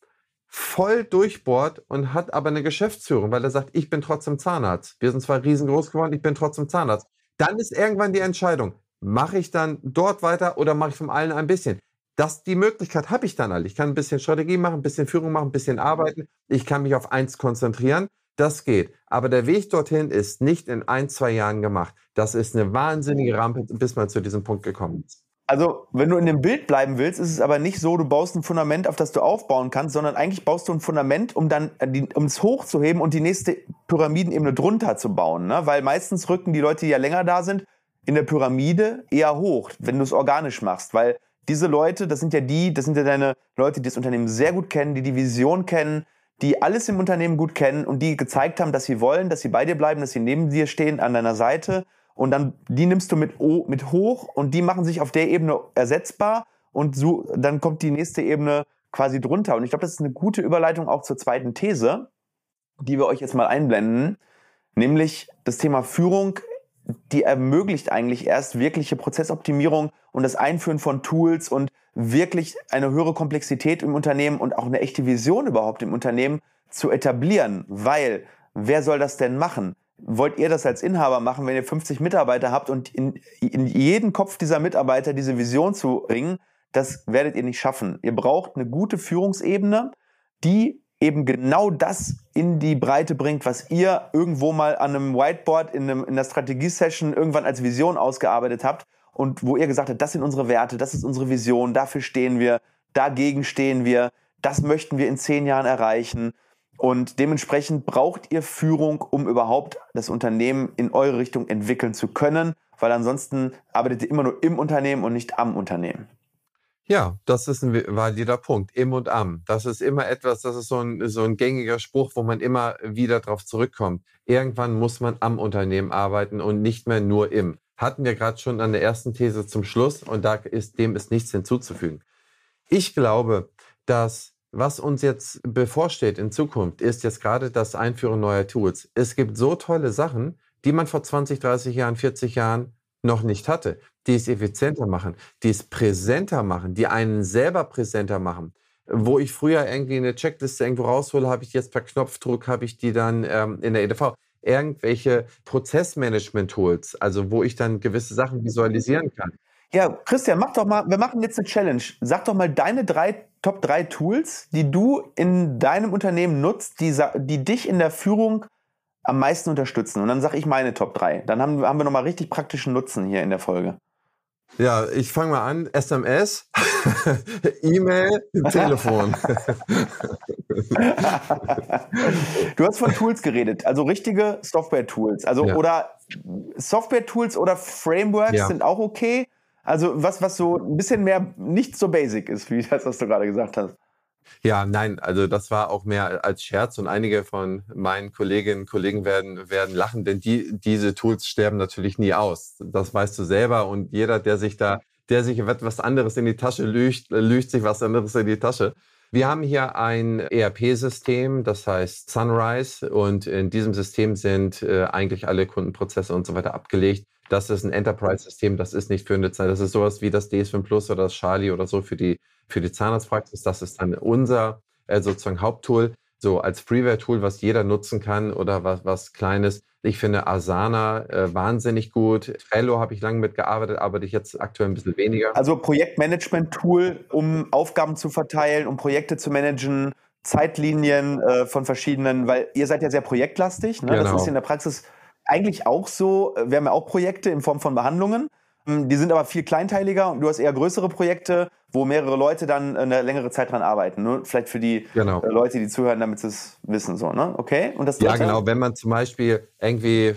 voll durchbohrt und hat aber eine Geschäftsführung, weil er sagt, ich bin trotzdem Zahnarzt. Wir sind zwar riesengroß geworden, ich bin trotzdem Zahnarzt. Dann ist irgendwann die Entscheidung, mache ich dann dort weiter oder mache ich von allen ein bisschen? Das, die Möglichkeit habe ich dann alle. Ich kann ein bisschen Strategie machen, ein bisschen Führung machen, ein bisschen arbeiten. Ich kann mich auf eins konzentrieren. Das geht. Aber der Weg dorthin ist nicht in ein, zwei Jahren gemacht. Das ist eine wahnsinnige Rampe, bis man zu diesem Punkt gekommen ist. Also, wenn du in dem Bild bleiben willst, ist es aber nicht so, du baust ein Fundament, auf das du aufbauen kannst, sondern eigentlich baust du ein Fundament, um dann um es hochzuheben und die nächste Pyramidenebene drunter zu bauen. Ne? Weil meistens rücken die Leute, die ja länger da sind, in der Pyramide eher hoch, wenn du es organisch machst. Weil diese Leute, das sind ja die, das sind ja deine Leute, die das Unternehmen sehr gut kennen, die die Vision kennen, die alles im Unternehmen gut kennen und die gezeigt haben, dass sie wollen, dass sie bei dir bleiben, dass sie neben dir stehen, an deiner Seite und dann die nimmst du mit, mit hoch und die machen sich auf der Ebene ersetzbar und so, dann kommt die nächste Ebene quasi drunter. Und ich glaube, das ist eine gute Überleitung auch zur zweiten These, die wir euch jetzt mal einblenden, nämlich das Thema Führung, die ermöglicht eigentlich erst wirkliche Prozessoptimierung und das Einführen von Tools und wirklich eine höhere Komplexität im Unternehmen und auch eine echte Vision überhaupt im Unternehmen zu etablieren, weil wer soll das denn machen? wollt ihr das als Inhaber machen, wenn ihr 50 Mitarbeiter habt und in, in jeden Kopf dieser Mitarbeiter diese Vision zu bringen? Das werdet ihr nicht schaffen. Ihr braucht eine gute Führungsebene, die eben genau das in die Breite bringt, was ihr irgendwo mal an einem Whiteboard in, einem, in der Strategie-Session irgendwann als Vision ausgearbeitet habt und wo ihr gesagt habt, das sind unsere Werte, das ist unsere Vision, dafür stehen wir, dagegen stehen wir, das möchten wir in zehn Jahren erreichen. Und dementsprechend braucht ihr Führung, um überhaupt das Unternehmen in eure Richtung entwickeln zu können, weil ansonsten arbeitet ihr immer nur im Unternehmen und nicht am Unternehmen. Ja, das ist ein valider Punkt. Im und am. Das ist immer etwas, das ist so ein, so ein gängiger Spruch, wo man immer wieder drauf zurückkommt. Irgendwann muss man am Unternehmen arbeiten und nicht mehr nur im. Hatten wir gerade schon an der ersten These zum Schluss und da ist, dem ist nichts hinzuzufügen. Ich glaube, dass was uns jetzt bevorsteht in Zukunft, ist jetzt gerade das Einführen neuer Tools. Es gibt so tolle Sachen, die man vor 20, 30 Jahren, 40 Jahren noch nicht hatte, die es effizienter machen, die es präsenter machen, die einen selber präsenter machen. Wo ich früher irgendwie eine Checkliste irgendwo raushole, habe ich jetzt per Knopfdruck, habe ich die dann ähm, in der EDV. Irgendwelche Prozessmanagement-Tools, also wo ich dann gewisse Sachen visualisieren kann. Ja, Christian, mach doch mal, wir machen jetzt eine Challenge. Sag doch mal deine drei Top 3 Tools, die du in deinem Unternehmen nutzt, die, die dich in der Führung am meisten unterstützen. Und dann sage ich meine Top 3. Dann haben, haben wir nochmal richtig praktischen Nutzen hier in der Folge. Ja, ich fange mal an. SMS, *laughs* E-Mail, *laughs* Telefon. du hast von Tools geredet, also richtige Software-Tools. Also ja. oder Software-Tools oder Frameworks ja. sind auch okay. Also was, was so ein bisschen mehr nicht so basic ist, wie das, was du gerade gesagt hast. Ja, nein, also das war auch mehr als Scherz und einige von meinen Kolleginnen und Kollegen werden, werden lachen, denn die, diese Tools sterben natürlich nie aus. Das weißt du selber und jeder, der sich da, der sich etwas anderes in die Tasche lügt, lügt sich was anderes in die Tasche. Wir haben hier ein ERP-System, das heißt Sunrise und in diesem System sind äh, eigentlich alle Kundenprozesse und so weiter abgelegt das ist ein Enterprise-System, das ist nicht für Zeit. Das ist sowas wie das DS5 Plus oder das Charlie oder so für die, für die Zahnarztpraxis. Das ist dann unser äh, sozusagen Haupttool, so als Freeware-Tool, was jeder nutzen kann oder was, was Kleines. Ich finde Asana äh, wahnsinnig gut. Trello habe ich lange mitgearbeitet, arbeite ich jetzt aktuell ein bisschen weniger. Also Projektmanagement-Tool, um Aufgaben zu verteilen, um Projekte zu managen, Zeitlinien äh, von verschiedenen, weil ihr seid ja sehr projektlastig. Ne? Genau. Das ist in der Praxis eigentlich auch so, äh, wir haben ja auch Projekte in Form von Behandlungen. Hm, die sind aber viel kleinteiliger und du hast eher größere Projekte, wo mehrere Leute dann eine längere Zeit dran arbeiten. Nur vielleicht für die genau. Äh, Leute, die zuhören, damit sie es wissen. So, ne? Okay? Und das ja, genau. Wenn man zum Beispiel irgendwie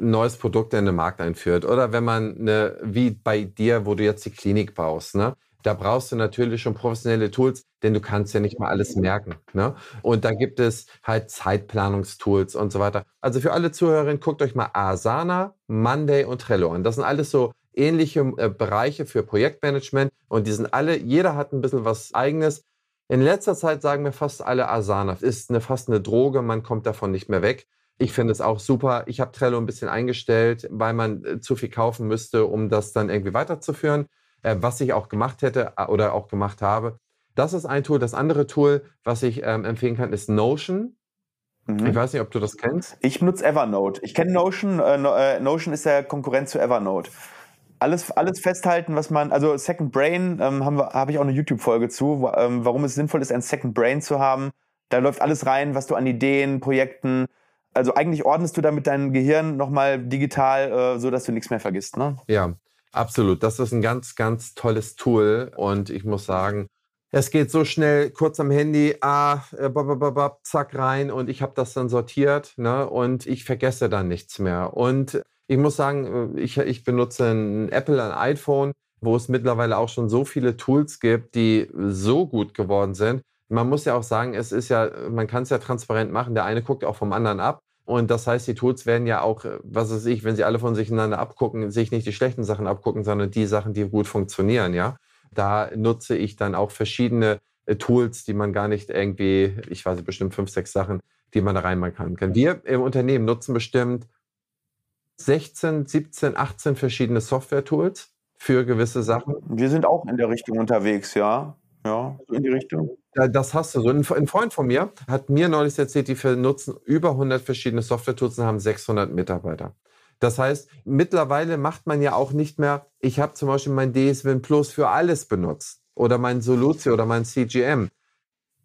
ein neues Produkt in den Markt einführt oder wenn man eine, wie bei dir, wo du jetzt die Klinik baust, ne? Da brauchst du natürlich schon professionelle Tools, denn du kannst ja nicht mal alles merken. Ne? Und da gibt es halt Zeitplanungstools und so weiter. Also für alle Zuhörerinnen, guckt euch mal Asana, Monday und Trello an. Das sind alles so ähnliche äh, Bereiche für Projektmanagement und die sind alle, jeder hat ein bisschen was eigenes. In letzter Zeit sagen mir fast alle Asana, ist eine, fast eine Droge, man kommt davon nicht mehr weg. Ich finde es auch super. Ich habe Trello ein bisschen eingestellt, weil man äh, zu viel kaufen müsste, um das dann irgendwie weiterzuführen äh, was ich auch gemacht hätte oder auch gemacht habe. Das ist ein Tool. Das andere Tool, was ich ähm, empfehlen kann, ist Notion. Mhm. Ich weiß nicht, ob du das kennst. Ich nutze Evernote. Ich kenne Notion. Äh, äh, Notion ist der Konkurrent zu Evernote. Alles, alles festhalten, was man, also Second Brain ähm, habe hab ich auch eine YouTube-Folge zu, wo, ähm, warum es sinnvoll ist, ein Second Brain zu haben. Da läuft alles rein, was du an Ideen, Projekten, also eigentlich ordnest du damit dein Gehirn nochmal digital, äh, so dass du nichts mehr vergisst, ne? Ja, Absolut. Das ist ein ganz, ganz tolles Tool. Und ich muss sagen, es geht so schnell, kurz am Handy, ah, äh, babababab, zack rein und ich habe das dann sortiert ne, und ich vergesse dann nichts mehr. Und ich muss sagen, äh, ich, ich benutze ein Apple, ein iPhone, wo es mittlerweile auch schon so viele Tools gibt, die so gut geworden sind. Man muss ja auch sagen, es ist ja, man kann es ja transparent machen. Der eine guckt auch vom anderen ab. Und das heißt, die Tools werden ja auch, äh, was weiß ich, wenn sie alle von sich einander abgucken, sich nicht die schlechten Sachen abgucken, sondern die Sachen, die gut funktionieren, ja. Da nutze ich dann auch verschiedene äh, Tools, die man gar nicht irgendwie, ich weiß nicht, bestimmt fünf, sechs Sachen, die man da reinmachen kann. Wir im Unternehmen nutzen bestimmt 16, 17, 18 verschiedene Software-Tools für gewisse Sachen. Wir sind auch in der Richtung unterwegs, ja. Ja, in die Richtung. Das hast du so. Ein Freund von mir hat mir neulich erzählt, die nutzen über 100 verschiedene Software-Tools und haben 600 Mitarbeiter. Das heißt, mittlerweile macht man ja auch nicht mehr, ich habe zum Beispiel mein DSWin Plus für alles benutzt oder mein Soluzio oder mein CGM.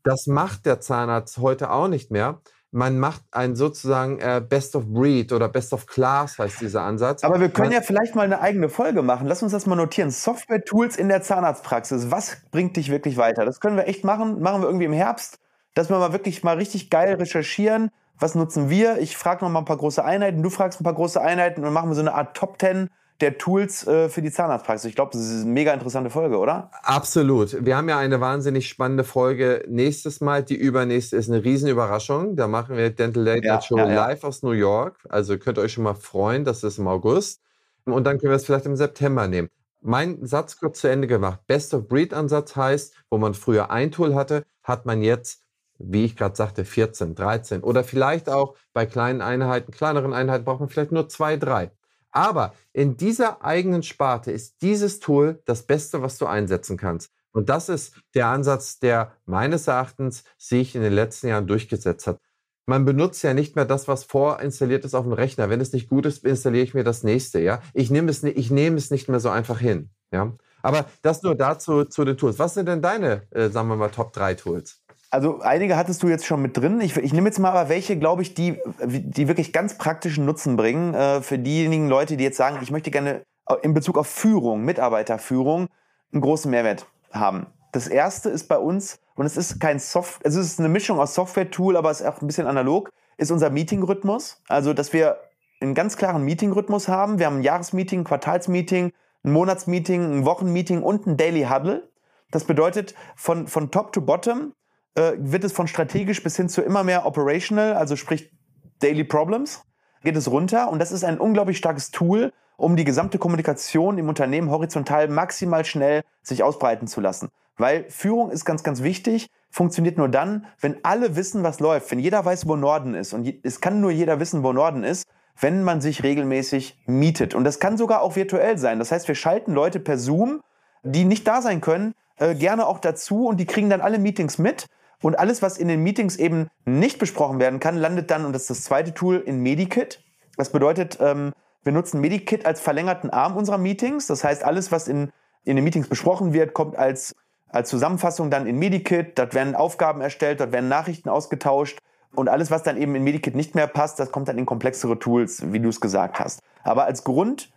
Das macht der Zahnarzt heute auch nicht mehr. Man macht ein sozusagen äh, Best of Breed oder Best of Class heißt dieser Ansatz. Aber wir können man, ja vielleicht mal eine eigene Folge machen. Lass uns das mal notieren. Software-Tools in der Zahnarztpraxis. Was bringt dich wirklich weiter? Das können wir echt machen. Machen wir irgendwie im Herbst, dass wir mal wirklich mal richtig geil recherchieren was nutzen wir? Ich frage noch mal ein paar große Einheiten, du fragst ein paar große Einheiten und dann machen wir so eine Art Top 10 der Tools äh, für die Zahnarztpraxis. Ich glaube, das ist eine mega interessante Folge, oder? Absolut. Wir haben ja eine wahnsinnig spannende Folge nächstes Mal. Die übernächste ist eine Riesenüberraschung. Da machen wir Dental Late ja, Show ja, ja. live aus New York. Also könnt ihr euch schon mal freuen, das ist im August. Und dann können wir es vielleicht im September nehmen. Mein Satz kurz zu Ende gemacht. Best of Breed Ansatz heißt, wo man früher ein Tool hatte, hat man jetzt wie ich gerade sagte, 14, 13 oder vielleicht auch bei kleinen Einheiten, kleineren Einheiten braucht man vielleicht nur zwei, drei. Aber in dieser eigenen Sparte ist dieses Tool das Beste, was du einsetzen kannst. Und das ist der Ansatz, der meines Erachtens sich in den letzten Jahren durchgesetzt hat. Man benutzt ja nicht mehr das, was vorinstalliert ist auf dem Rechner. Wenn es nicht gut ist, installiere ich mir das nächste. Ja, ich nehme es, ich nehme es nicht mehr so einfach hin. Ja, aber das nur dazu zu den Tools. Was sind denn deine, äh, sagen wir mal, Top 3 Tools? Also einige hattest du jetzt schon mit drin. Ich, ich nehme jetzt mal aber welche, glaube ich, die, die wirklich ganz praktischen Nutzen bringen äh, für diejenigen Leute, die jetzt sagen, ich möchte gerne in Bezug auf Führung, Mitarbeiterführung, einen großen Mehrwert haben. Das erste ist bei uns, und es ist kein Soft, es ist eine Mischung aus Software-Tool, aber es ist auch ein bisschen analog, ist unser Meeting-Rhythmus. Also, dass wir einen ganz klaren Meeting-Rhythmus haben. Wir haben ein Jahresmeeting, ein Quartalsmeeting, ein Monatsmeeting, ein Wochenmeeting und ein Daily Huddle. Das bedeutet, von, von Top to Bottom äh, wird es von strategisch bis hin zu immer mehr operational, also sprich Daily Problems, geht es runter. Und das ist ein unglaublich starkes Tool, um die gesamte Kommunikation im Unternehmen horizontal maximal schnell sich ausbreiten zu lassen. Weil Führung ist ganz, ganz wichtig, funktioniert nur dann, wenn alle wissen, was läuft, wenn jeder weiß, wo Norden ist. Und es kann nur jeder wissen, wo Norden ist, wenn man sich regelmäßig mietet. Und das kann sogar auch virtuell sein. Das heißt, wir schalten Leute per Zoom, die nicht da sein können, äh, gerne auch dazu und die kriegen dann alle Meetings mit und alles, was in den Meetings eben nicht besprochen werden kann, landet dann, und das ist das zweite Tool, in Medikit. Das bedeutet, ähm, wir nutzen Medikit als verlängerten Arm unserer Meetings. Das heißt, alles, was in, in den Meetings besprochen wird, kommt als, als Zusammenfassung dann in Medikit. Dort werden Aufgaben erstellt, dort werden Nachrichten ausgetauscht. Und alles, was dann eben in Medikit nicht mehr passt, das kommt dann in komplexere Tools, wie du es gesagt hast. Aber als Grund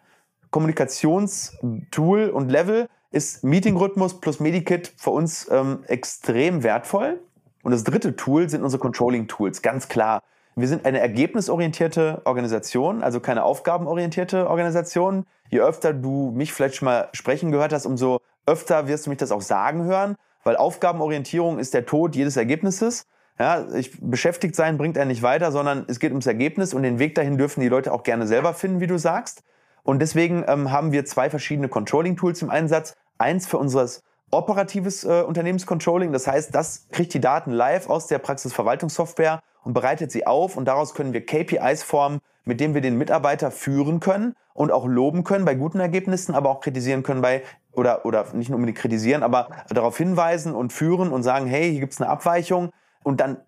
Kommunikationstool und Level ist Meeting-Rhythmus plus Medikit für uns ähm, extrem wertvoll. Und das dritte Tool sind unsere Controlling-Tools, ganz klar. Wir sind eine ergebnisorientierte Organisation, also keine aufgabenorientierte Organisation. Je öfter du mich vielleicht schon mal sprechen gehört hast, umso öfter wirst du mich das auch sagen hören, weil Aufgabenorientierung ist der Tod jedes Ergebnisses. Ja, ich, beschäftigt sein bringt einen nicht weiter, sondern es geht ums Ergebnis und den Weg dahin dürfen die Leute auch gerne selber finden, wie du sagst. Und deswegen ähm, haben wir zwei verschiedene Controlling-Tools im Einsatz. Eins für unseres operatives äh, Unternehmenscontrolling. Das heißt, das kriegt die Daten live aus der Praxisverwaltungssoftware und bereitet sie auf und daraus können wir KPIs formen, mit denen wir den Mitarbeiter führen können und auch loben können bei guten Ergebnissen, aber auch kritisieren können bei oder oder nicht nur unbedingt kritisieren, aber darauf hinweisen und führen und sagen, hey, hier gibt's eine Abweichung und dann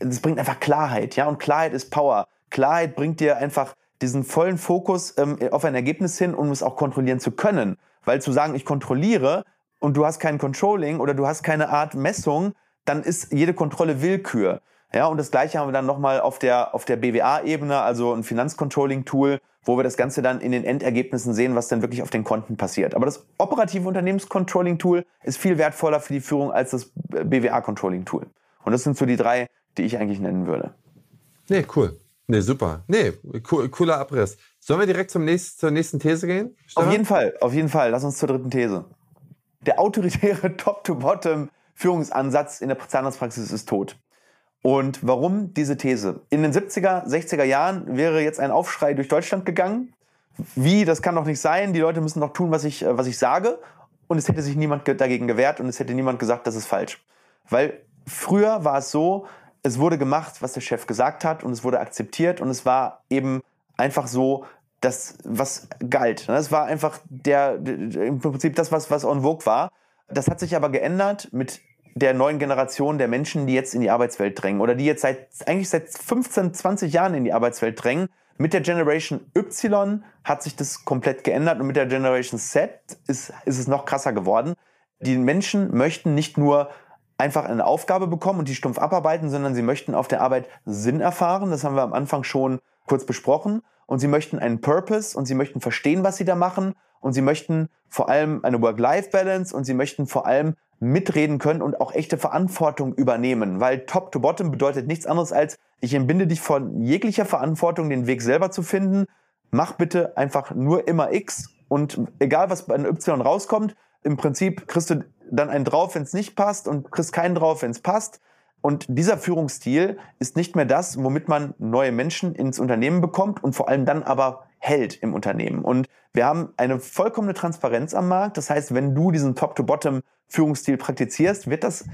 das bringt einfach Klarheit, ja und Klarheit ist Power. Klarheit bringt dir einfach diesen vollen Fokus ähm, auf ein Ergebnis hin, um es auch kontrollieren zu können. Weil zu sagen, ich kontrolliere, und du hast kein Controlling oder du hast keine Art Messung, dann ist jede Kontrolle Willkür. Ja, und das gleiche haben wir dann nochmal auf der, auf der BWA-Ebene, also ein Finanzcontrolling-Tool, wo wir das Ganze dann in den Endergebnissen sehen, was dann wirklich auf den Konten passiert. Aber das operative Unternehmenscontrolling-Tool ist viel wertvoller für die Führung als das BWA-Controlling-Tool. Und das sind so die drei, die ich eigentlich nennen würde. Nee, cool. Nee, super. Nee, cool, cooler Abriss. Sollen wir direkt zum nächsten, zur nächsten These gehen? Stefan? Auf jeden Fall, auf jeden Fall. Lass uns zur dritten These. Der autoritäre *laughs* Top-to-Bottom-Führungsansatz in der Zahnarztpraxis ist tot. Und warum diese These? In den 70er, 60er Jahren wäre jetzt ein Aufschrei durch Deutschland gegangen. Wie, das kann doch nicht sein, die Leute müssen doch tun, was ich, äh, was ich sage. Und es hätte sich niemand dagegen gewehrt und es hätte niemand gesagt, das ist falsch. Weil früher war es so, es wurde gemacht, was der Chef gesagt hat und es wurde akzeptiert und es war eben einfach so, das, was galt. Es war einfach der, im Prinzip das, was, was on vogue war. Das hat sich aber geändert mit der neuen Generation der Menschen, die jetzt in die Arbeitswelt drängen oder die jetzt seit, eigentlich seit 15, 20 Jahren in die Arbeitswelt drängen. Mit der Generation Y hat sich das komplett geändert und mit der Generation Z ist, ist es noch krasser geworden. Die Menschen möchten nicht nur einfach eine Aufgabe bekommen und die stumpf abarbeiten, sondern sie möchten auf der Arbeit Sinn erfahren. Das haben wir am Anfang schon kurz besprochen. Und sie möchten einen Purpose und sie möchten verstehen, was sie da machen. Und sie möchten vor allem eine Work-Life-Balance und sie möchten vor allem mitreden können und auch echte Verantwortung übernehmen. Weil Top to Bottom bedeutet nichts anderes als, ich entbinde dich von jeglicher Verantwortung, den Weg selber zu finden. Mach bitte einfach nur immer X und egal was bei einem Y rauskommt, im Prinzip kriegst du dann einen drauf, wenn es nicht passt und kriegst keinen drauf, wenn es passt. Und dieser Führungsstil ist nicht mehr das, womit man neue Menschen ins Unternehmen bekommt und vor allem dann aber hält im Unternehmen. Und wir haben eine vollkommene Transparenz am Markt. Das heißt, wenn du diesen Top-to-Bottom Führungsstil praktizierst, wird das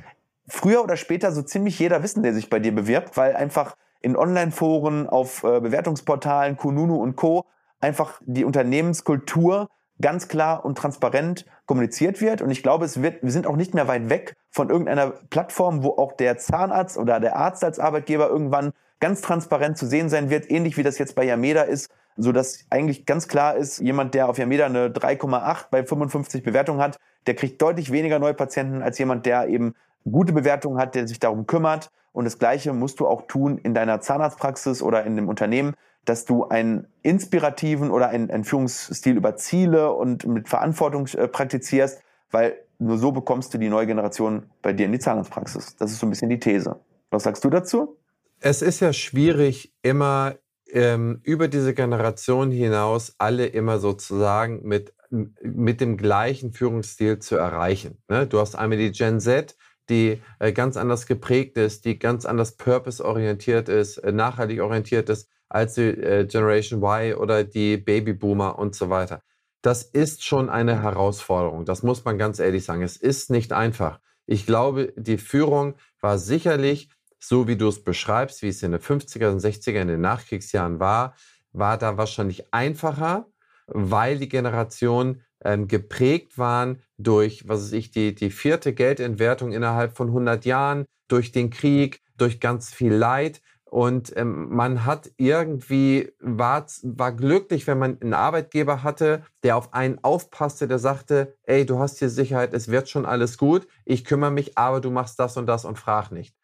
früher oder später so ziemlich jeder wissen, der sich bei dir bewirbt, weil einfach in Online-Foren, auf äh, Bewertungsportalen, Kununu und Co. einfach die Unternehmenskultur ganz klar und transparent kommuniziert wird. Und ich glaube, es wird, wir sind auch nicht mehr weit weg von irgendeiner Plattform, wo auch der Zahnarzt oder der Arzt als Arbeitgeber irgendwann ganz transparent zu sehen sein wird, ähnlich wie das jetzt bei Yameda ist, so dass eigentlich ganz klar ist, jemand, der auf Yameda eine 3,8 bei 55 Bewertungen hat, der kriegt deutlich weniger Neupatienten als jemand, der eben gute Bewertungen hat, der sich darum kümmert. Und das Gleiche musst du auch tun in deiner Zahnarztpraxis oder in dem Unternehmen, dass du einen inspirativen oder einen, einen Führungsstil über Ziele und mit Verantwortung äh, praktizierst, weil nur so bekommst du die neue Generation bei dir in die Zahnarztpraxis. Das ist so ein bisschen die These. Was sagst du dazu? Es ist ja schwierig, immer ähm, über diese Generation hinaus alle immer sozusagen mit, mit dem gleichen Führungsstil zu erreichen. Ne? Du hast einmal die Gen Z, die äh, ganz anders geprägt ist, die ganz anders purpose-orientiert ist, äh, nachhaltig orientiert ist als die äh, Generation Y oder die Babyboomer und so weiter. Das ist schon eine Herausforderung. Das muss man ganz ehrlich sagen. Es ist nicht einfach. Ich glaube, die Führung war sicherlich so wie du es beschreibst, wie es in den 50er und 60er in den Nachkriegsjahren war, war da wahrscheinlich einfacher, weil die Generationen ähm, geprägt waren durch, was weiß ich, die, die vierte Geldentwertung innerhalb von 100 Jahren, durch den Krieg, durch ganz viel Leid. Und ähm, man hat irgendwie, war, war glücklich, wenn man einen Arbeitgeber hatte, der auf einen aufpasste, der sagte, ey, du hast hier Sicherheit, es wird schon alles gut, ich kümmere mich, aber du machst das und das und frag nicht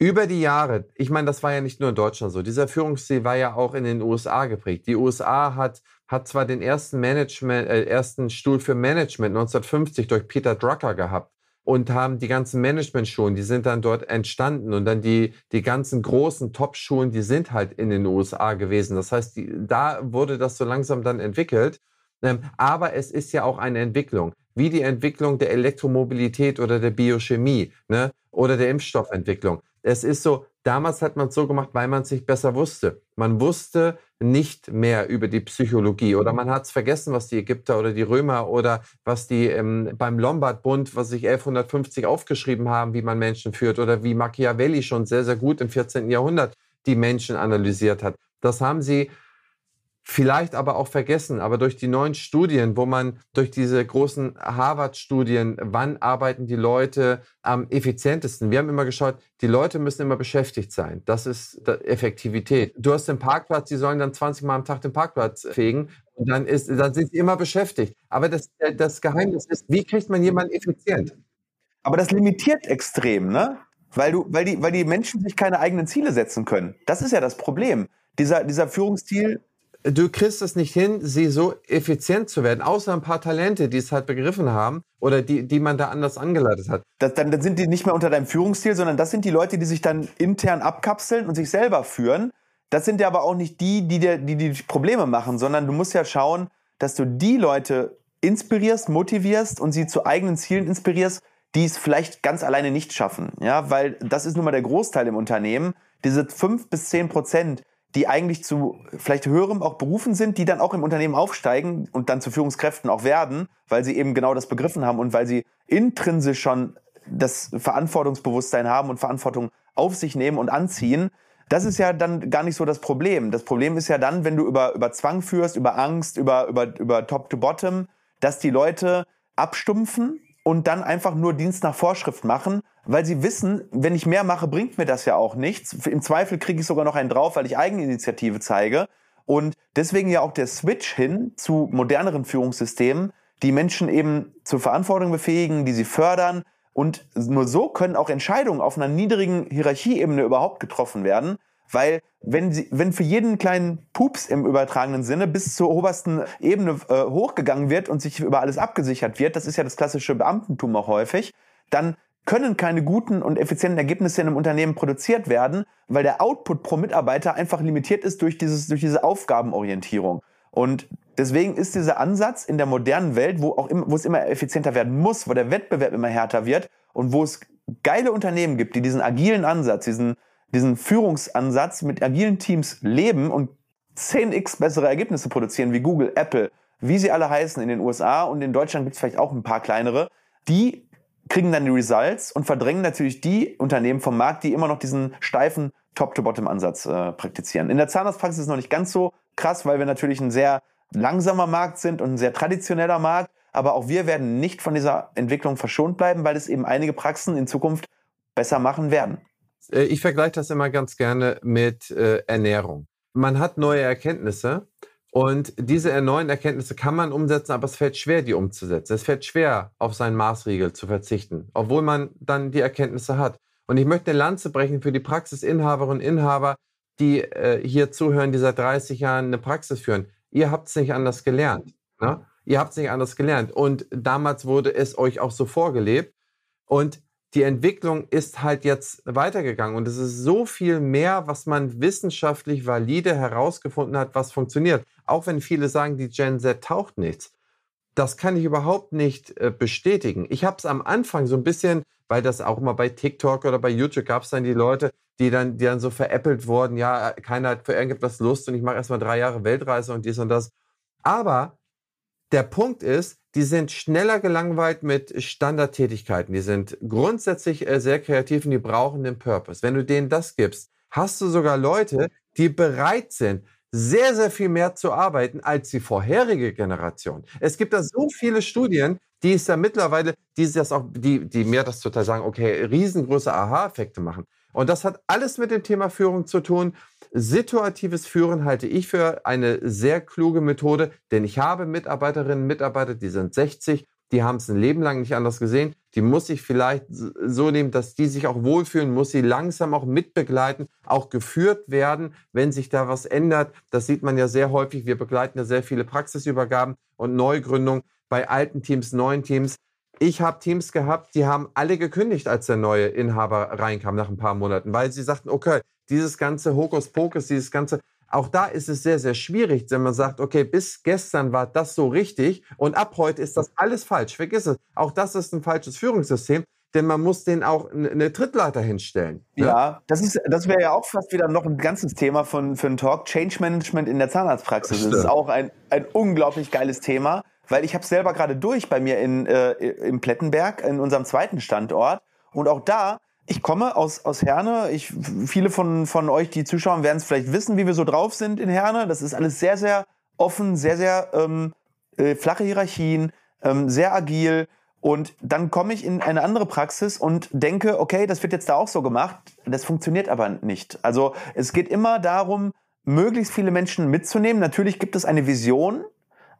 über die Jahre, ich meine, das war ja nicht nur in Deutschland so, dieser Führungsstil war ja auch in den USA geprägt. Die USA hat, hat zwar den ersten, Management, äh, ersten Stuhl für Management 1950 durch Peter Drucker gehabt und haben die ganzen Management-Schulen, die sind dann dort entstanden und dann die, die ganzen großen Top-Schulen, die sind halt in den USA gewesen. Das heißt, die, da wurde das so langsam dann entwickelt. Ähm, aber es ist ja auch eine Entwicklung, wie die Entwicklung der Elektromobilität oder der Biochemie ne? oder der Impfstoffentwicklung es ist so, damals hat man es so gemacht, weil man es sich besser wusste. Man wusste nicht mehr über die Psychologie oder man hat es vergessen, was die Ägypter oder die Römer oder was die ähm, beim Lombardbund, was sich 1150 aufgeschrieben haben, wie man Menschen führt oder wie Machiavelli schon sehr, sehr gut im 14. Jahrhundert die Menschen analysiert hat. Das haben sie vielleicht aber auch vergessen. Aber durch die neuen Studien, wo man durch diese großen Harvard-Studien, wann arbeiten die Leute am effizientesten? Wir haben immer geschaut, die Leute müssen immer beschäftigt sein. Das ist Effektivität. Du hast den Parkplatz, die sollen dann 20 Mal am Tag den Parkplatz fegen. Und dann, ist, dann sind sie immer beschäftigt. Aber das, das Geheimnis ist, wie kriegt man jemanden effizient? Aber das limitiert extrem, ne? Weil, du, weil, die, weil die Menschen sich keine eigenen Ziele setzen können. Das ist ja das Problem. Dieser, dieser Führungsstil du kriegst es nicht hin, sie so effizient zu werden, außer ein paar Talente, die es halt begriffen haben oder die, die man da anders angeleitet hat. Das, dann, dann sind die nicht mehr unter deinem Führungsstil, sondern das sind die Leute, die sich dann intern abkapseln und sich selber führen. Das sind ja aber auch nicht die, die dir die, die Probleme machen, sondern du musst ja schauen, dass du die Leute inspirierst, motivierst und sie zu eigenen Zielen inspirierst, die es vielleicht ganz alleine nicht schaffen. Ja, weil das ist nun mal der Großteil im Unternehmen. Diese fünf bis zehn Prozent, die eigentlich zu vielleicht höherem auch berufen sind, die dann auch im Unternehmen aufsteigen und dann zu Führungskräften auch werden, weil sie eben genau das begriffen haben und weil sie intrinsisch schon das Verantwortungsbewusstsein haben und Verantwortung auf sich nehmen und anziehen. Das ist ja dann gar nicht so das Problem. Das Problem ist ja dann, wenn du über, über Zwang führst, über Angst, über, über, über Top to Bottom, dass die Leute abstumpfen und dann einfach nur Dienst nach Vorschrift machen, weil sie wissen, wenn ich mehr mache, bringt mir das ja auch nichts. Im Zweifel kriege ich sogar noch einen drauf, weil ich Eigeninitiative zeige. Und deswegen ja auch der Switch hin zu moderneren Führungssystemen, die Menschen eben zur Verantwortung befähigen, die sie fördern. Und nur so können auch Entscheidungen auf einer niedrigen Hierarchieebene überhaupt getroffen werden. Weil wenn, sie, wenn für jeden kleinen Pups im übertragenen Sinne bis zur obersten Ebene äh, hochgegangen wird und sich über alles abgesichert wird, das ist ja das klassische Beamtentum auch häufig, dann können keine guten und effizienten Ergebnisse in einem Unternehmen produziert werden, weil der Output pro Mitarbeiter einfach limitiert ist durch, dieses, durch diese Aufgabenorientierung. Und deswegen ist dieser Ansatz in der modernen Welt, wo, auch im, wo es immer effizienter werden muss, wo der Wettbewerb immer härter wird und wo es geile Unternehmen gibt, die diesen agilen Ansatz, diesen diesen Führungsansatz mit agilen Teams leben und 10x bessere Ergebnisse produzieren, wie Google, Apple, wie sie alle heißen in den USA und in Deutschland gibt es vielleicht auch ein paar kleinere, die kriegen dann die Results und verdrängen natürlich die Unternehmen vom Markt, die immer noch diesen steifen Top-to-Bottom-Ansatz äh, praktizieren. In der Zahnarztpraxis ist es noch nicht ganz so krass, weil wir natürlich ein sehr langsamer Markt sind und ein sehr traditioneller Markt. Aber auch wir werden nicht von dieser Entwicklung verschont bleiben, weil es eben einige Praxen in Zukunft besser machen werden. Äh, ich vergleiche das immer ganz gerne mit äh, Ernährung. Man hat neue Erkenntnisse und diese neuen Erkenntnisse kann man umsetzen, aber es fällt schwer, die umzusetzen. Es fällt schwer, auf seinen Maßriegel zu verzichten, obwohl man dann die Erkenntnisse hat. Und ich möchte eine Lanze brechen für die Praxisinhaberinnen und Inhaber, die äh, hier zuhören, die seit 30 Jahren eine Praxis führen. Ihr habt es nicht anders gelernt. Ne? Ihr habt es nicht anders gelernt. Und damals wurde es euch auch so vorgelebt. Und die Entwicklung ist halt jetzt weitergegangen und es ist so viel mehr, was man wissenschaftlich valide herausgefunden hat, was funktioniert. Auch wenn viele sagen, die Gen Z taucht nichts. Das kann ich überhaupt nicht äh, bestätigen. Ich habe es am Anfang so ein bisschen, weil das auch mal bei TikTok oder bei YouTube gab es dann die Leute, die dann, die dann so veräppelt wurden, ja, keiner hat für irgendetwas Lust und ich mache erstmal drei Jahre Weltreise und dies und das. Aber der Punkt ist, die sind schneller gelangweilt mit Standardtätigkeiten. Die sind grundsätzlich äh, sehr kreativ und die brauchen den Purpose. Wenn du denen das gibst, hast du sogar Leute, die bereit sind, sehr, sehr viel mehr zu arbeiten als die vorherige Generation. Es gibt da so viele Studien, die es da mittlerweile, die das auch, die, die mir das total sagen, okay, riesengroße Aha-Effekte machen. Und das hat alles mit dem Thema Führung zu tun. Situatives Führen halte ich für eine sehr kluge Methode, denn ich habe Mitarbeiterinnen und Mitarbeiter, die sind 60, die haben es ein Leben lang nicht anders gesehen. Die muss ich vielleicht so nehmen, dass die sich auch wohlfühlen, muss sie langsam auch mitbegleiten, auch geführt werden, wenn sich da was ändert. Das sieht man ja sehr häufig. Wir begleiten ja sehr viele Praxisübergaben und Neugründungen bei alten Teams, neuen Teams. Ich habe Teams gehabt, die haben alle gekündigt, als der neue Inhaber reinkam nach ein paar Monaten, weil sie sagten, okay, dieses ganze Hokuspokus, dieses ganze, auch da ist es sehr, sehr schwierig, wenn man sagt, okay, bis gestern war das so richtig und ab heute ist das alles falsch. Vergiss es. Auch das ist ein falsches Führungssystem, denn man muss den auch eine Trittleiter hinstellen. Ne? Ja, das das wäre ja auch fast wieder noch ein ganzes Thema von, für einen Talk. Change Management in der Zahnarztpraxis. Das ist auch ein, ein unglaublich geiles Thema weil ich habe es selber gerade durch bei mir in, äh, im Plettenberg, in unserem zweiten Standort. Und auch da, ich komme aus, aus Herne. Ich, viele von, von euch, die zuschauen, werden es vielleicht wissen, wie wir so drauf sind in Herne. Das ist alles sehr, sehr offen, sehr, sehr ähm, äh, flache Hierarchien, ähm, sehr agil. Und dann komme ich in eine andere Praxis und denke, okay, das wird jetzt da auch so gemacht. Das funktioniert aber nicht. Also es geht immer darum, möglichst viele Menschen mitzunehmen. Natürlich gibt es eine Vision.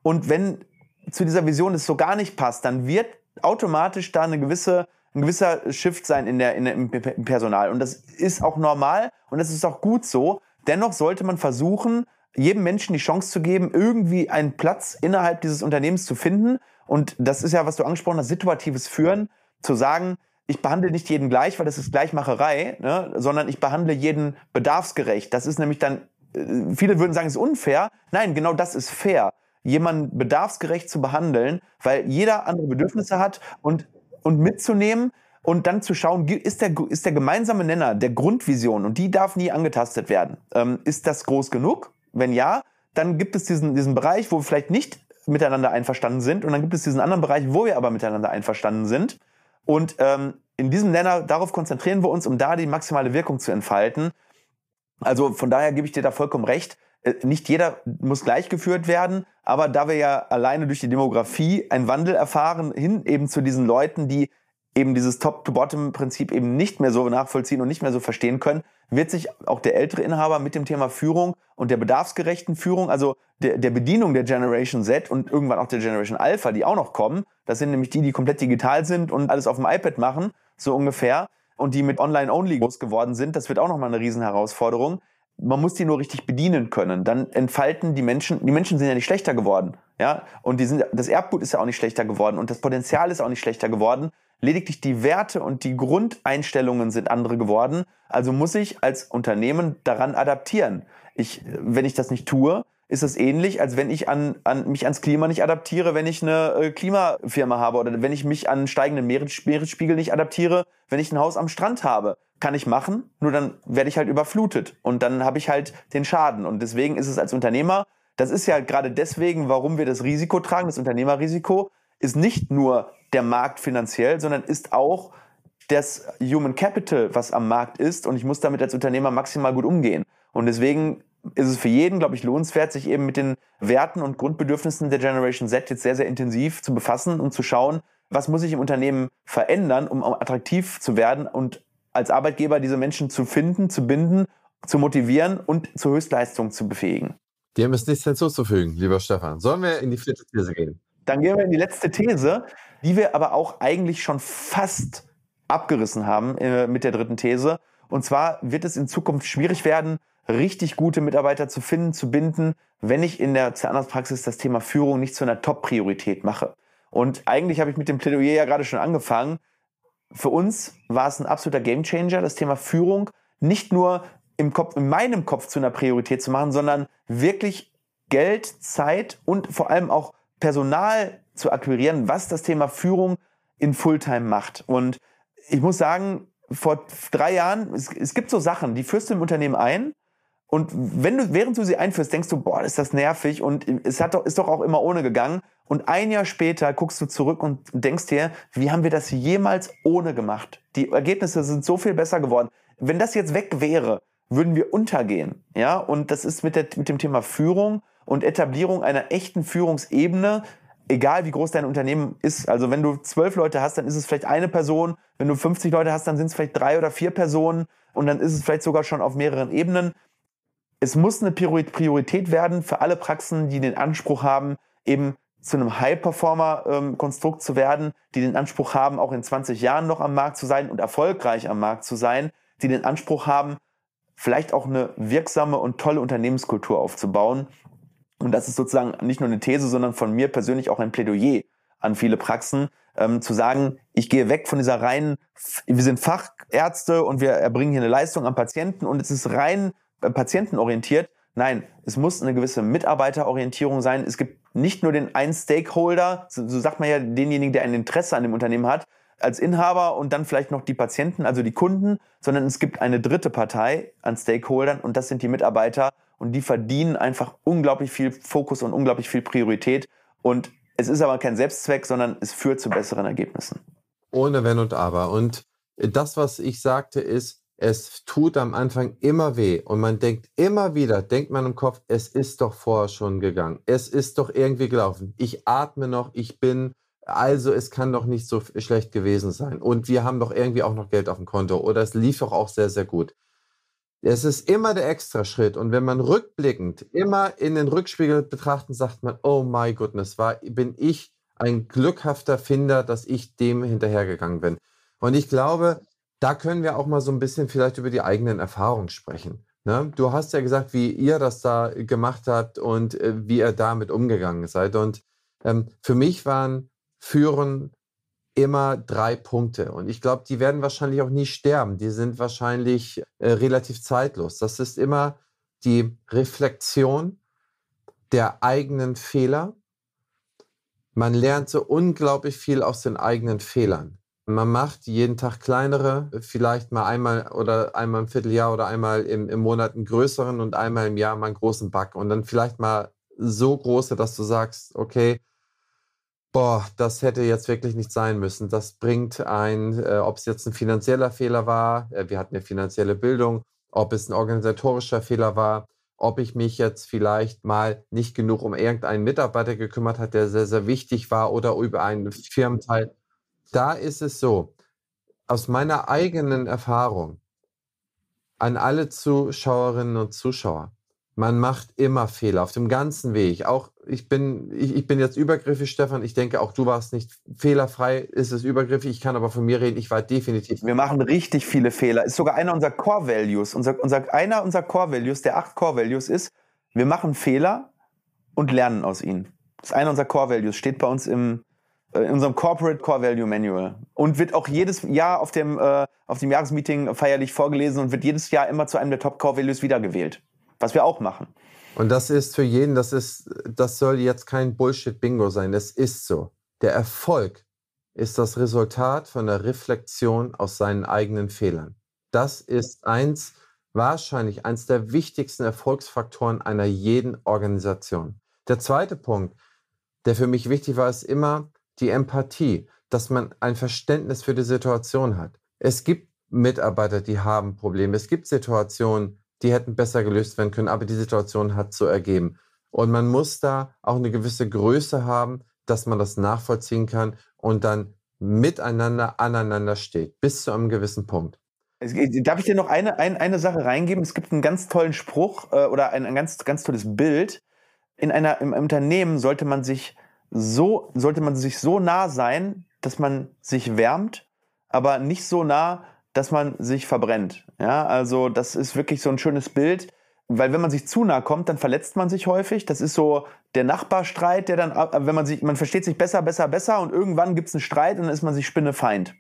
Und wenn zu dieser Vision es so gar nicht passt, dann wird automatisch da eine gewisse, ein gewisser Shift sein in der, in der, im Personal. Und das ist auch normal und das ist auch gut so. Dennoch sollte man versuchen, jedem Menschen die Chance zu geben, irgendwie einen Platz innerhalb dieses Unternehmens zu finden. Und das ist ja, was du angesprochen hast, situatives Führen, zu sagen, ich behandle nicht jeden gleich, weil das ist Gleichmacherei, ne, sondern ich behandle jeden bedarfsgerecht. Das ist nämlich dann, äh, viele würden sagen, es ist unfair. Nein, genau das ist fair. Jemanden bedarfsgerecht zu behandeln, weil jeder andere Bedürfnisse hat und, und mitzunehmen und dann zu schauen, ist der, ist der gemeinsame Nenner der Grundvision und die darf nie angetastet werden. Ähm, ist das groß genug? Wenn ja, dann gibt es diesen, diesen Bereich, wo wir vielleicht nicht miteinander einverstanden sind und dann gibt es diesen anderen Bereich, wo wir aber miteinander einverstanden sind. Und ähm, in diesem Nenner, darauf konzentrieren wir uns, um da die maximale Wirkung zu entfalten. Also von daher gebe ich dir da vollkommen recht. Äh, nicht jeder muss gleichgeführt werden, aber da wir ja alleine durch die Demografie einen Wandel erfahren, hin eben zu diesen Leuten, die eben dieses Top-to-Bottom-Prinzip eben nicht mehr so nachvollziehen und nicht mehr so verstehen können, wird sich auch der ältere Inhaber mit dem Thema Führung und der bedarfsgerechten Führung, also der, der Bedienung der Generation Z und irgendwann auch der Generation Alpha, die auch noch kommen, das sind nämlich die, die komplett digital sind und alles auf dem iPad machen, so ungefähr, und die mit Online-Only groß geworden sind, das wird auch nochmal eine Riesenherausforderung. Man muss die nur richtig bedienen können. Dann entfalten die Menschen, die Menschen sind ja nicht schlechter geworden, ja, und die sind, das Erbgut ist ja auch nicht schlechter geworden und das Potenzial ist auch nicht schlechter geworden. Lediglich die Werte und die Grundeinstellungen sind andere geworden. Also muss ich als Unternehmen daran adaptieren. Ich, wenn ich das nicht tue, ist es ähnlich, als wenn ich an, an mich ans Klima nicht adaptiere, wenn ich eine äh, Klimafirma habe oder wenn ich mich an steigenden Meeresspiegel nicht adaptiere, wenn ich ein Haus am Strand habe. Kann ich machen, nur dann werde ich halt überflutet und dann habe ich halt den Schaden. Und deswegen ist es als Unternehmer, das ist ja gerade deswegen, warum wir das Risiko tragen, das Unternehmerrisiko, ist nicht nur der Markt finanziell, sondern ist auch das Human Capital, was am Markt ist. Und ich muss damit als Unternehmer maximal gut umgehen. Und deswegen ist es für jeden, glaube ich, lohnenswert, sich eben mit den Werten und Grundbedürfnissen der Generation Z jetzt sehr, sehr intensiv zu befassen und zu schauen, was muss ich im Unternehmen verändern, um attraktiv zu werden und als Arbeitgeber diese Menschen zu finden, zu binden, zu motivieren und zur Höchstleistung zu befähigen. Dem ist nichts hinzuzufügen, lieber Stefan. Sollen wir in die vierte These gehen? Dann gehen wir in die letzte These, die wir aber auch eigentlich schon fast abgerissen haben äh, mit der dritten These. Und zwar wird es in Zukunft schwierig werden, richtig gute Mitarbeiter zu finden, zu binden, wenn ich in der Zahnarztpraxis das Thema Führung nicht zu einer Top-Priorität mache. Und eigentlich habe ich mit dem Plädoyer ja gerade schon angefangen. Für uns war es ein absoluter Gamechanger, das Thema Führung nicht nur im Kopf, in meinem Kopf zu einer Priorität zu machen, sondern wirklich Geld, Zeit und vor allem auch Personal zu akquirieren, was das Thema Führung in Fulltime macht. Und ich muss sagen, vor drei Jahren, es, es gibt so Sachen, die führst du im Unternehmen ein und wenn du, während du sie einführst, denkst du, boah, ist das nervig und es hat doch, ist doch auch immer ohne gegangen. Und ein Jahr später guckst du zurück und denkst dir, wie haben wir das jemals ohne gemacht? Die Ergebnisse sind so viel besser geworden. Wenn das jetzt weg wäre, würden wir untergehen. Ja, und das ist mit, der, mit dem Thema Führung und Etablierung einer echten Führungsebene, egal wie groß dein Unternehmen ist. Also wenn du zwölf Leute hast, dann ist es vielleicht eine Person. Wenn du 50 Leute hast, dann sind es vielleicht drei oder vier Personen. Und dann ist es vielleicht sogar schon auf mehreren Ebenen. Es muss eine Priorität werden für alle Praxen, die den Anspruch haben, eben zu einem High-Performer-Konstrukt zu werden, die den Anspruch haben, auch in 20 Jahren noch am Markt zu sein und erfolgreich am Markt zu sein, die den Anspruch haben, vielleicht auch eine wirksame und tolle Unternehmenskultur aufzubauen. Und das ist sozusagen nicht nur eine These, sondern von mir persönlich auch ein Plädoyer an viele Praxen, ähm, zu sagen, ich gehe weg von dieser reinen, wir sind Fachärzte und wir erbringen hier eine Leistung am Patienten und es ist rein patientenorientiert. Nein, es muss eine gewisse Mitarbeiterorientierung sein. Es gibt nicht nur den einen Stakeholder, so, so sagt man ja denjenigen, der ein Interesse an dem Unternehmen hat, als Inhaber und dann vielleicht noch die Patienten, also die Kunden, sondern es gibt eine dritte Partei an Stakeholdern und das sind die Mitarbeiter und die verdienen einfach unglaublich viel Fokus und unglaublich viel Priorität und es ist aber kein Selbstzweck, sondern es führt zu besseren Ergebnissen. Ohne Wenn und Aber. Und das, was ich sagte, ist, es tut am Anfang immer weh und man denkt immer wieder, denkt man im Kopf, es ist doch vorher schon gegangen. Es ist doch irgendwie gelaufen. Ich atme noch, ich bin also es kann doch nicht so schlecht gewesen sein. Und wir haben doch irgendwie auch noch Geld auf dem Konto. Oder es lief doch auch sehr, sehr gut. Es ist immer der Extraschritt. Und wenn man rückblickend immer in den Rückspiegel betrachten, sagt man, oh my goodness, war, bin ich ein glückhafter Finder, dass ich dem hinterhergegangen bin. Und ich glaube, da können wir auch mal so ein bisschen vielleicht über die eigenen Erfahrungen sprechen. Ne? Du hast ja gesagt, wie ihr das da gemacht habt und äh, wie ihr damit umgegangen seid. Und ähm, für mich waren Führen immer drei Punkte. Und ich glaube, die werden wahrscheinlich auch nie sterben. Die sind wahrscheinlich äh, relativ zeitlos. Das ist immer die Reflexion der eigenen Fehler. Man lernt so unglaublich viel aus den eigenen Fehlern. Man macht jeden Tag kleinere, vielleicht mal einmal oder einmal im Vierteljahr oder einmal im, im Monat einen größeren und einmal im Jahr mal einen großen Bug. Und dann vielleicht mal so große, dass du sagst, okay, boah, das hätte jetzt wirklich nicht sein müssen. Das bringt ein, äh, ob es jetzt ein finanzieller Fehler war, äh, wir hatten eine finanzielle Bildung, ob es ein organisatorischer Fehler war, ob ich mich jetzt vielleicht mal nicht genug um irgendeinen Mitarbeiter gekümmert hat, der sehr, sehr wichtig war oder über einen Firmenteil. Da ist es so, aus meiner eigenen Erfahrung an alle Zuschauerinnen und Zuschauer, man macht immer Fehler auf dem ganzen Weg. Auch ich bin, ich, ich, bin jetzt übergriffig, Stefan. Ich denke, auch du warst nicht fehlerfrei, ist es übergriffig. Ich kann aber von mir reden, ich war definitiv. Wir machen richtig viele Fehler. Ist sogar einer unserer Core Values. Unser, unser, einer unserer Core Values, der acht Core Values ist, wir machen Fehler und lernen aus ihnen. Das ist einer unserer Core Values, steht bei uns im, in unserem Corporate Core Value Manual und wird auch jedes Jahr auf dem, äh, auf dem Jahresmeeting feierlich vorgelesen und wird jedes Jahr immer zu einem der Top Core Values wiedergewählt was wir auch machen. Und das ist für jeden, das ist, das soll jetzt kein Bullshit-Bingo sein. Das ist so. Der Erfolg ist das Resultat von der Reflexion aus seinen eigenen Fehlern. Das ist eins, wahrscheinlich eins der wichtigsten Erfolgsfaktoren einer jeden Organisation. Der zweite Punkt, der für mich wichtig war, ist immer die Empathie, dass man ein Verständnis für die Situation hat. Es gibt Mitarbeiter, die haben Probleme. Es gibt Situationen, die hätten besser gelöst werden können, aber die Situation hat so ergeben. Und man muss da auch eine gewisse Größe haben, dass man das nachvollziehen kann und dann miteinander aneinander steht, bis zu einem gewissen Punkt. Darf ich dir noch eine, eine, eine Sache reingeben? Es gibt einen ganz tollen Spruch äh, oder ein, ein ganz, ganz tolles Bild. In einer, im Unternehmen sollte man sich so, sollte man sich so nah sein, dass man sich wärmt, aber nicht so nah, dass man sich verbrennt. Ja, also das ist wirklich so ein schönes Bild, weil wenn man sich zu nah kommt, dann verletzt man sich häufig. Das ist so der Nachbarstreit, der dann, äh, wenn man sich, man versteht sich besser, besser, besser und irgendwann gibt es einen Streit und dann ist man sich Spinnefeind.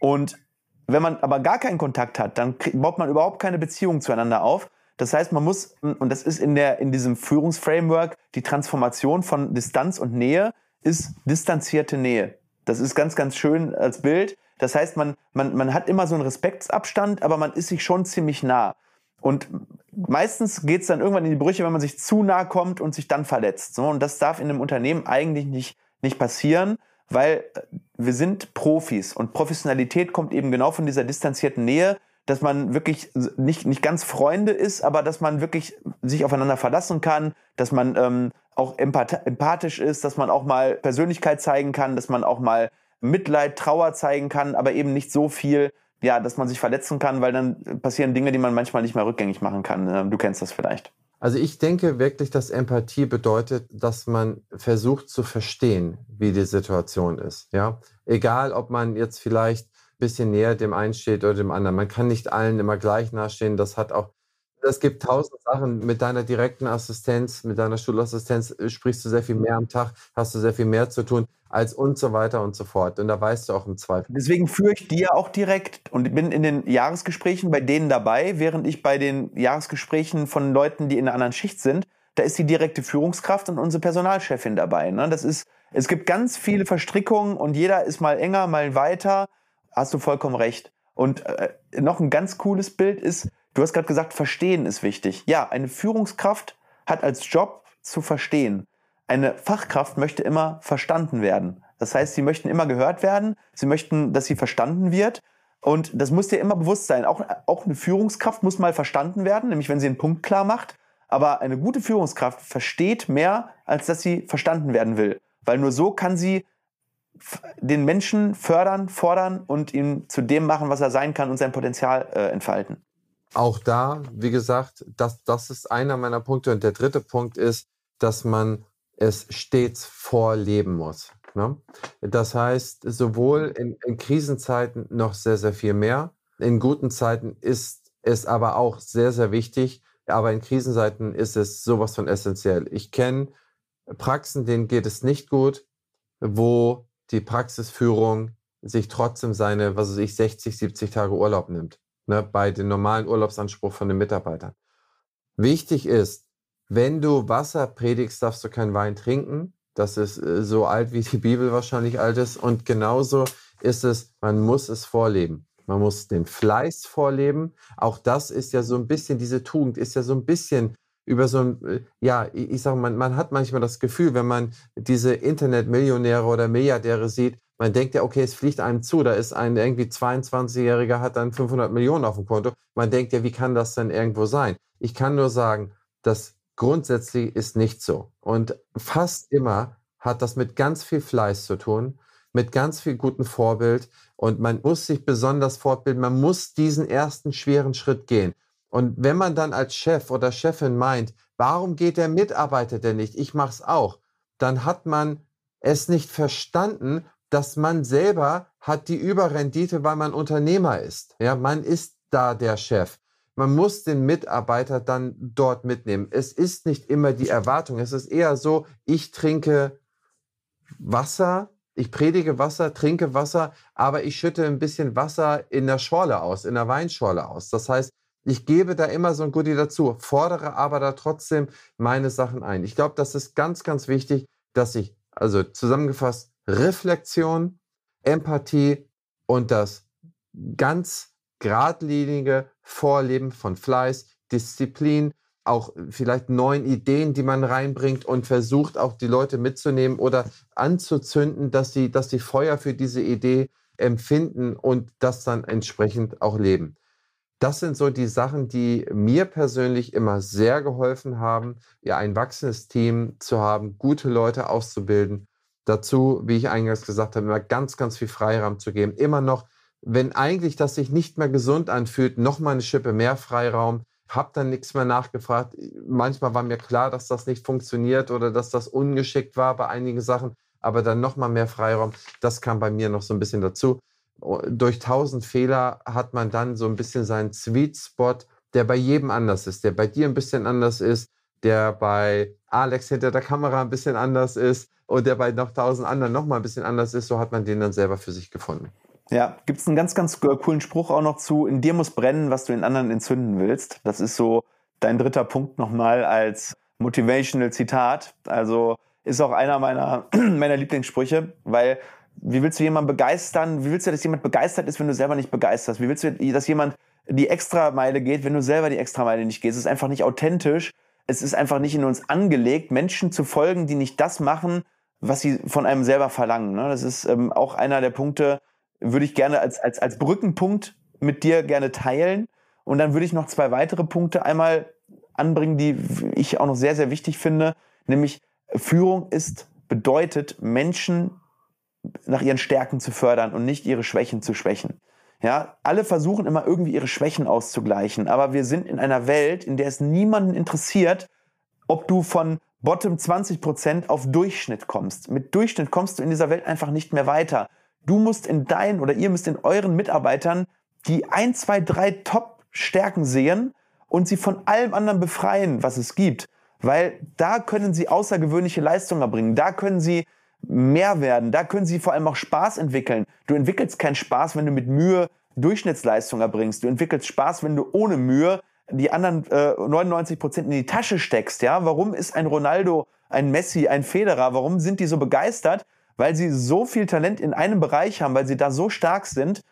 Und wenn man aber gar keinen Kontakt hat, dann baut man überhaupt keine Beziehung zueinander auf. Das heißt, man muss, und das ist in, der, in diesem Führungsframework, die Transformation von Distanz und Nähe ist distanzierte Nähe. Das ist ganz, ganz schön als Bild. Das heißt, man, man, man hat immer so einen Respektsabstand, aber man ist sich schon ziemlich nah. Und meistens geht es dann irgendwann in die Brüche, wenn man sich zu nah kommt und sich dann verletzt. So, und das darf in einem Unternehmen eigentlich nicht, nicht passieren, weil äh, wir sind Profis und Professionalität kommt eben genau von dieser distanzierten Nähe, dass man wirklich nicht, nicht ganz Freunde ist, aber dass man wirklich sich aufeinander verlassen kann, dass man ähm, auch empathisch ist, dass man auch mal Persönlichkeit zeigen kann, dass man auch mal Mitleid, Trauer zeigen kann, aber eben nicht so viel, ja, dass man sich verletzen kann, weil dann passieren Dinge, die man manchmal nicht mehr rückgängig machen kann. Ähm, du kennst das vielleicht. Also ich denke wirklich, dass Empathie bedeutet, dass man versucht zu verstehen, wie die Situation ist. Ja, egal, ob man jetzt vielleicht bisschen näher dem einen steht oder dem anderen. Man kann nicht allen immer gleich nahestehen. Das hat auch es gibt tausend Sachen. Mit deiner direkten Assistenz, mit deiner Schulassistenz äh, sprichst du sehr viel mehr am Tag, hast du sehr viel mehr zu tun als und so weiter und so fort. Und da weißt du auch im Zweifel. Deswegen führe ich ja auch direkt und bin in den Jahresgesprächen bei denen dabei, während ich bei den Jahresgesprächen von Leuten, die in einer anderen Schicht sind, da ist die direkte Führungskraft und unsere Personalchefin dabei. Ne? Das ist, es gibt ganz viele Verstrickungen und jeder ist mal enger, mal weiter. Hast du vollkommen recht. Und äh, noch ein ganz cooles Bild ist, du hast gerade gesagt, verstehen ist wichtig. Ja, eine Führungskraft hat als Job zu verstehen. Eine Fachkraft möchte immer verstanden werden. Das heißt, sie möchten immer gehört werden, sie möchten, dass sie verstanden wird. Und das muss dir immer bewusst sein. Auch, auch eine Führungskraft muss mal verstanden werden, nämlich wenn sie einen Punkt klar macht. Aber eine gute Führungskraft versteht mehr, als dass sie verstanden werden will. Weil nur so kann sie den Menschen fördern, fordern und ihn zu dem machen, was er sein kann und sein Potenzial äh, entfalten. Auch da, wie gesagt, das, das ist einer meiner Punkte. Und der dritte Punkt ist, dass man es stets vorleben muss. Ne? Das heißt, sowohl in, in Krisenzeiten noch sehr, sehr viel mehr. In guten Zeiten ist ist aber auch sehr, sehr wichtig. Aber in Krisenzeiten ist es sowas von essentiell. Ich kenne Praxen, denen geht es nicht gut, wo die Praxisführung sich trotzdem seine, was weiß ich, 60, 70 Tage Urlaub nimmt. Ne, bei dem normalen Urlaubsanspruch von den Mitarbeitern. Wichtig ist, wenn du Wasser predigst, darfst du keinen Wein trinken. Das ist äh, so alt, wie die Bibel wahrscheinlich alt ist. Und genauso ist es, man muss es vorleben. Man muss den Fleiß vorleben. Auch das ist ja so ein bisschen, diese Tugend ist ja so ein bisschen über so ein, äh, ja, ich, sage, man, man hat manchmal das Gefühl, wenn man diese Internetmillionäre oder Milliardäre sieht, man denkt ja, okay, es fliegt einem zu, da ist ein irgendwie 22-Jähriger, hat dann 500 Millionen auf dem Konto. Man denkt ja, wie kann das denn irgendwo sein? Ich kann nur sagen, das grundsätzlich ist nicht so. Und fast immer hat das mit ganz viel Fleiß zu tun, mit ganz viel gutem Vorbild. Und man muss sich besonders fortbilden. Man muss diesen ersten schweren Schritt gehen. Und wenn man dann als Chef oder Chefin meint, warum geht der Mitarbeiter denn nicht? Ich mache es auch. Dann hat man es nicht verstanden, dass man selber hat die Überrendite, weil man Unternehmer ist. Ja, man ist da der Chef. Man muss den Mitarbeiter dann dort mitnehmen. Es ist nicht immer die Erwartung. Es ist eher so, ich trinke Wasser, ich predige Wasser, trinke Wasser, aber ich schütte ein bisschen Wasser in der Schorle aus, in der Weinschorle aus. Das heißt, ich gebe da immer so ein Goodie dazu, fordere aber da trotzdem meine Sachen ein. Ich glaube, das ist ganz, ganz wichtig, dass ich, also zusammengefasst, Reflexion, Empathie und das ganz geradlinige Vorleben von Fleiß, Disziplin, auch vielleicht neuen Ideen, die man reinbringt und versucht auch die Leute mitzunehmen oder anzuzünden, dass sie, dass sie Feuer für diese Idee empfinden und das dann entsprechend auch leben. Das sind so die Sachen, die mir persönlich immer sehr geholfen haben, ja, ein wachsendes Team zu haben, gute Leute auszubilden dazu, wie ich eingangs gesagt habe, immer ganz, ganz viel Freiraum zu geben. Immer noch, wenn eigentlich das sich nicht mehr gesund anfühlt, noch mal eine Schippe mehr Freiraum. Hab dann nichts mehr nachgefragt. Manchmal war mir klar, dass das nicht funktioniert oder dass das ungeschickt war bei einigen Sachen, aber dann noch mal mehr Freiraum. Das kam bei mir noch so ein bisschen dazu. Durch tausend Fehler hat man dann so ein bisschen seinen Sweet Spot, der bei jedem anders ist, der bei dir ein bisschen anders ist, der bei Alex hinter der Kamera ein bisschen anders ist und der bei noch tausend anderen noch mal ein bisschen anders ist, so hat man den dann selber für sich gefunden. Ja, gibt es einen ganz, ganz coolen Spruch auch noch zu, in dir muss brennen, was du in anderen entzünden willst. Das ist so dein dritter Punkt nochmal als motivational Zitat. Also ist auch einer meiner, *clears throat* meiner Lieblingssprüche, weil wie willst du jemanden begeistern? Wie willst du, dass jemand begeistert ist, wenn du selber nicht begeisterst? Wie willst du, dass jemand die Extrameile geht, wenn du selber die Extrameile nicht gehst? Es ist einfach nicht authentisch. Es ist einfach nicht in uns angelegt, Menschen zu folgen, die nicht das machen, was sie von einem selber verlangen. Ne? Das ist ähm, auch einer der Punkte, würde ich gerne als, als, als Brückenpunkt mit dir gerne teilen. Und dann würde ich noch zwei weitere Punkte einmal anbringen, die ich auch noch sehr, sehr wichtig finde. Nämlich Führung ist, bedeutet, Menschen nach ihren Stärken zu fördern und nicht ihre Schwächen zu schwächen. Ja, alle versuchen immer irgendwie ihre Schwächen auszugleichen, aber wir sind in einer Welt, in der es niemanden interessiert, ob du von Bottom 20% auf Durchschnitt kommst. Mit Durchschnitt kommst du in dieser Welt einfach nicht mehr weiter. Du musst in deinen oder ihr müsst in euren Mitarbeitern die ein, zwei, drei Top-Stärken sehen und sie von allem anderen befreien, was es gibt. Weil da können sie außergewöhnliche Leistungen erbringen. Da können sie mehr werden. Da können sie vor allem auch Spaß entwickeln. Du entwickelst keinen Spaß, wenn du mit Mühe Durchschnittsleistung erbringst. Du entwickelst Spaß, wenn du ohne Mühe die anderen äh, 99 Prozent in die Tasche steckst. Ja, warum ist ein Ronaldo, ein Messi, ein Federer? Warum sind die so begeistert? Weil sie so viel Talent in einem Bereich haben, weil sie da so stark sind,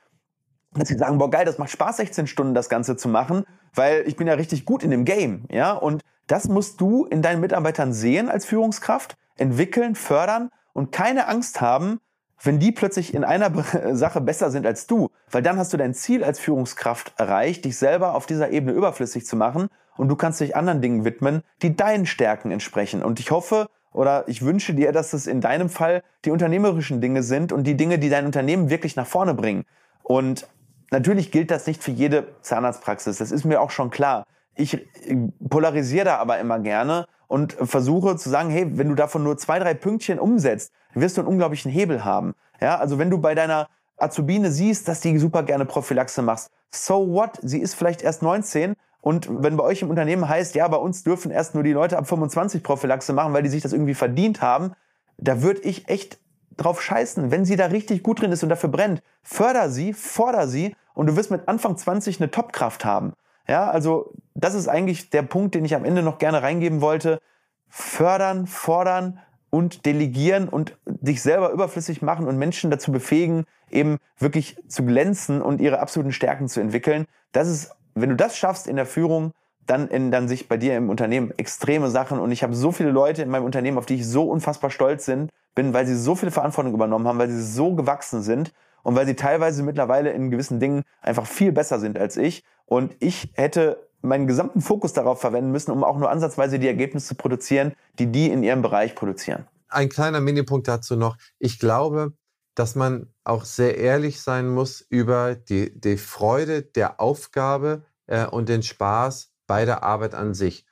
dass sie sagen, boah geil, das macht Spaß, 16 Stunden das Ganze zu machen, weil ich bin ja richtig gut in dem Game. Ja, und das musst du in deinen Mitarbeitern sehen als Führungskraft, entwickeln, fördern und keine Angst haben, wenn die plötzlich in einer *laughs* Sache besser sind als du, weil dann hast du dein Ziel als Führungskraft erreicht, dich selber auf dieser Ebene überflüssig zu machen und du kannst dich anderen Dingen widmen, die deinen Stärken entsprechen. Und ich hoffe oder ich wünsche dir, dass es in deinem Fall die unternehmerischen Dinge sind und die Dinge, die dein Unternehmen wirklich nach vorne bringen. Und natürlich gilt das nicht für jede Zahnarztpraxis, das ist mir auch schon klar. Ich äh, polarisiere da aber immer gerne und versuche zu sagen, hey, wenn du davon nur zwei, drei Pünktchen umsetzt, wirst du einen unglaublichen Hebel haben. Ja, also wenn du bei deiner Azubine siehst, dass die super gerne Prophylaxe machst. So what? Sie ist vielleicht erst 19 und wenn bei euch im Unternehmen heißt, ja, bei uns dürfen erst nur die Leute ab 25 Prophylaxe machen, weil die sich das irgendwie verdient haben, da würde ich echt drauf scheißen. Wenn sie da richtig gut drin ist und dafür brennt, förder sie, forder sie und du wirst mit Anfang 20 eine Topkraft haben. Ja, also das ist eigentlich der Punkt, den ich am Ende noch gerne reingeben wollte. Fördern, fordern und delegieren und dich selber überflüssig machen und Menschen dazu befähigen, eben wirklich zu glänzen und ihre absoluten Stärken zu entwickeln. Das ist, wenn du das schaffst in der Führung, dann ändern sich bei dir im Unternehmen extreme Sachen. Und ich habe so viele Leute in meinem Unternehmen, auf die ich so unfassbar stolz bin, weil sie so viel Verantwortung übernommen haben, weil sie so gewachsen sind und weil sie teilweise mittlerweile in gewissen Dingen einfach viel besser sind als ich. Und ich hätte meinen gesamten Fokus darauf verwenden müssen, um auch nur ansatzweise die Ergebnisse zu produzieren, die die in ihrem Bereich produzieren. Ein kleiner Minipunkt dazu noch. Ich glaube, dass man auch sehr ehrlich sein muss über die, die Freude der Aufgabe äh, und den Spaß bei der Arbeit an sich.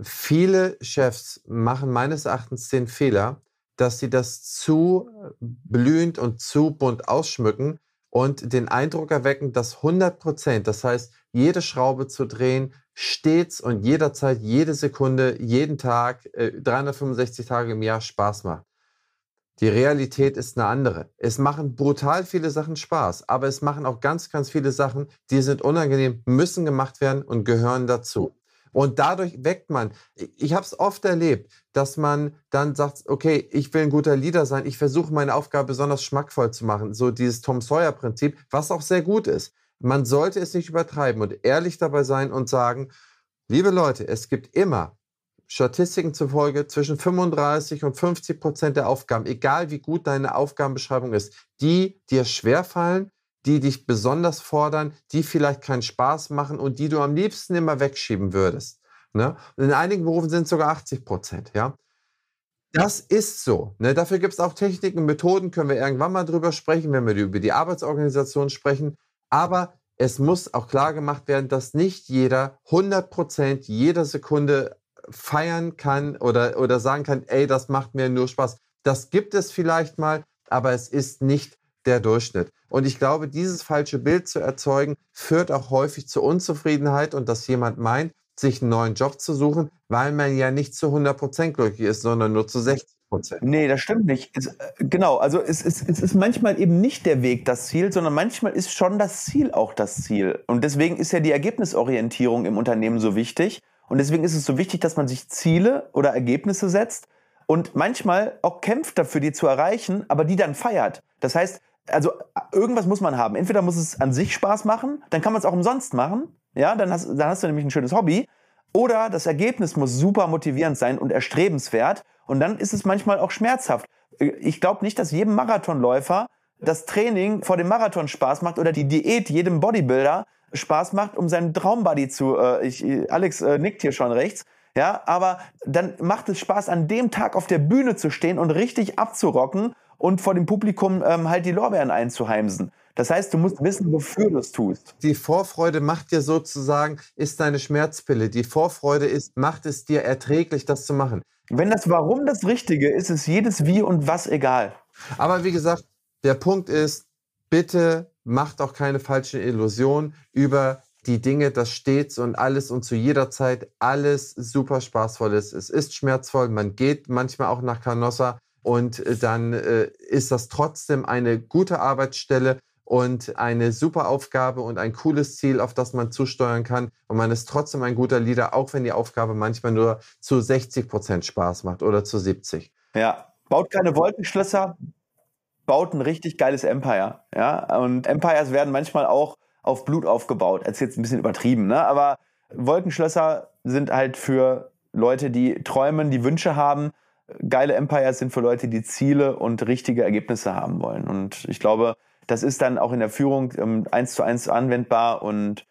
Viele Chefs machen meines Erachtens den Fehler, dass sie das zu blühend und zu bunt ausschmücken und den Eindruck erwecken, dass 100 Prozent, das heißt, jede Schraube zu drehen, stets und jederzeit, jede Sekunde, jeden Tag, äh, 365 Tage im Jahr Spaß macht. Die Realität ist eine andere. Es machen brutal viele Sachen Spaß, aber es machen auch ganz, ganz viele Sachen, die sind unangenehm, müssen gemacht werden und gehören dazu. Und dadurch weckt man. Ich habe es oft erlebt, dass man dann sagt, okay, ich will ein guter Leader sein, ich versuche meine Aufgabe besonders schmackvoll zu machen. So dieses Tom Sawyer-Prinzip, was auch sehr gut ist. Man sollte es nicht übertreiben und ehrlich dabei sein und sagen, liebe Leute, es gibt immer Statistiken zufolge zwischen 35 und 50 Prozent der Aufgaben, egal wie gut deine Aufgabenbeschreibung ist, die dir schwerfallen, die dich besonders fordern, die vielleicht keinen Spaß machen und die du am liebsten immer wegschieben würdest. Ne? Und in einigen Berufen sind es sogar 80 Prozent. Ja? Das ist so. Ne? Dafür gibt es auch Techniken, Methoden, können wir irgendwann mal drüber sprechen, wenn wir über die Arbeitsorganisation sprechen. Aber es muss auch klar gemacht werden, dass nicht jeder 100 Prozent jeder Sekunde feiern kann oder, oder sagen kann, ey, das macht mir nur Spaß. Das gibt es vielleicht mal, aber es ist nicht der Durchschnitt. Und ich glaube, dieses falsche Bild zu erzeugen, führt auch häufig zur Unzufriedenheit und dass jemand meint, sich einen neuen Job zu suchen, weil man ja nicht zu 100% glücklich ist, sondern nur zu 60%. Nee, das stimmt nicht. Es, äh, genau, also es, es, es ist manchmal eben nicht der Weg das Ziel, sondern manchmal ist schon das Ziel auch das Ziel. Und deswegen ist ja die Ergebnisorientierung im Unternehmen so wichtig. Und deswegen ist es so wichtig, dass man sich Ziele oder Ergebnisse setzt und manchmal auch kämpft dafür, die zu erreichen, aber die dann feiert. Das heißt, also irgendwas muss man haben. Entweder muss es an sich Spaß machen, dann kann man es auch umsonst machen. Ja, dann hast, dann hast du nämlich ein schönes Hobby. Oder das Ergebnis muss super motivierend sein und erstrebenswert. Und dann ist es manchmal auch schmerzhaft. Ich glaube nicht, dass jedem Marathonläufer das Training vor dem Marathon Spaß macht oder die Diät jedem Bodybuilder Spaß macht, um seinen Traumbody zu. Äh, ich, Alex äh, nickt hier schon rechts. Ja, aber dann macht es Spaß, an dem Tag auf der Bühne zu stehen und richtig abzurocken und vor dem Publikum ähm, halt die Lorbeeren einzuheimsen. Das heißt, du musst wissen, wofür du es tust. Die Vorfreude macht dir sozusagen, ist deine Schmerzpille. Die Vorfreude ist, macht es dir erträglich, das zu machen. Wenn das Warum das Richtige ist, ist jedes Wie und Was egal. Aber wie gesagt, der Punkt ist, bitte macht auch keine falschen Illusionen über die Dinge, dass stets und alles und zu jeder Zeit alles super spaßvoll ist. Es ist schmerzvoll, man geht manchmal auch nach Canossa und äh, dann äh, ist das trotzdem eine gute Arbeitsstelle und eine super Aufgabe und ein cooles Ziel, auf das man zusteuern kann. Und man ist trotzdem ein guter Leader, auch wenn die Aufgabe manchmal nur zu 60 Prozent Spaß macht oder zu 70. Ja, baut keine Wolkenschlösser, baut ein richtig geiles Empire. Ja, und Empires werden manchmal auch auf Blut aufgebaut. Das ist jetzt ein bisschen übertrieben, ne? Aber Wolkenschlösser sind halt für Leute, die träumen, die Wünsche haben. Geile Empires sind für Leute, die Ziele und richtige Ergebnisse haben wollen. Und ich glaube, das ist dann auch in der Führung ähm, eins zu eins anwendbar. Und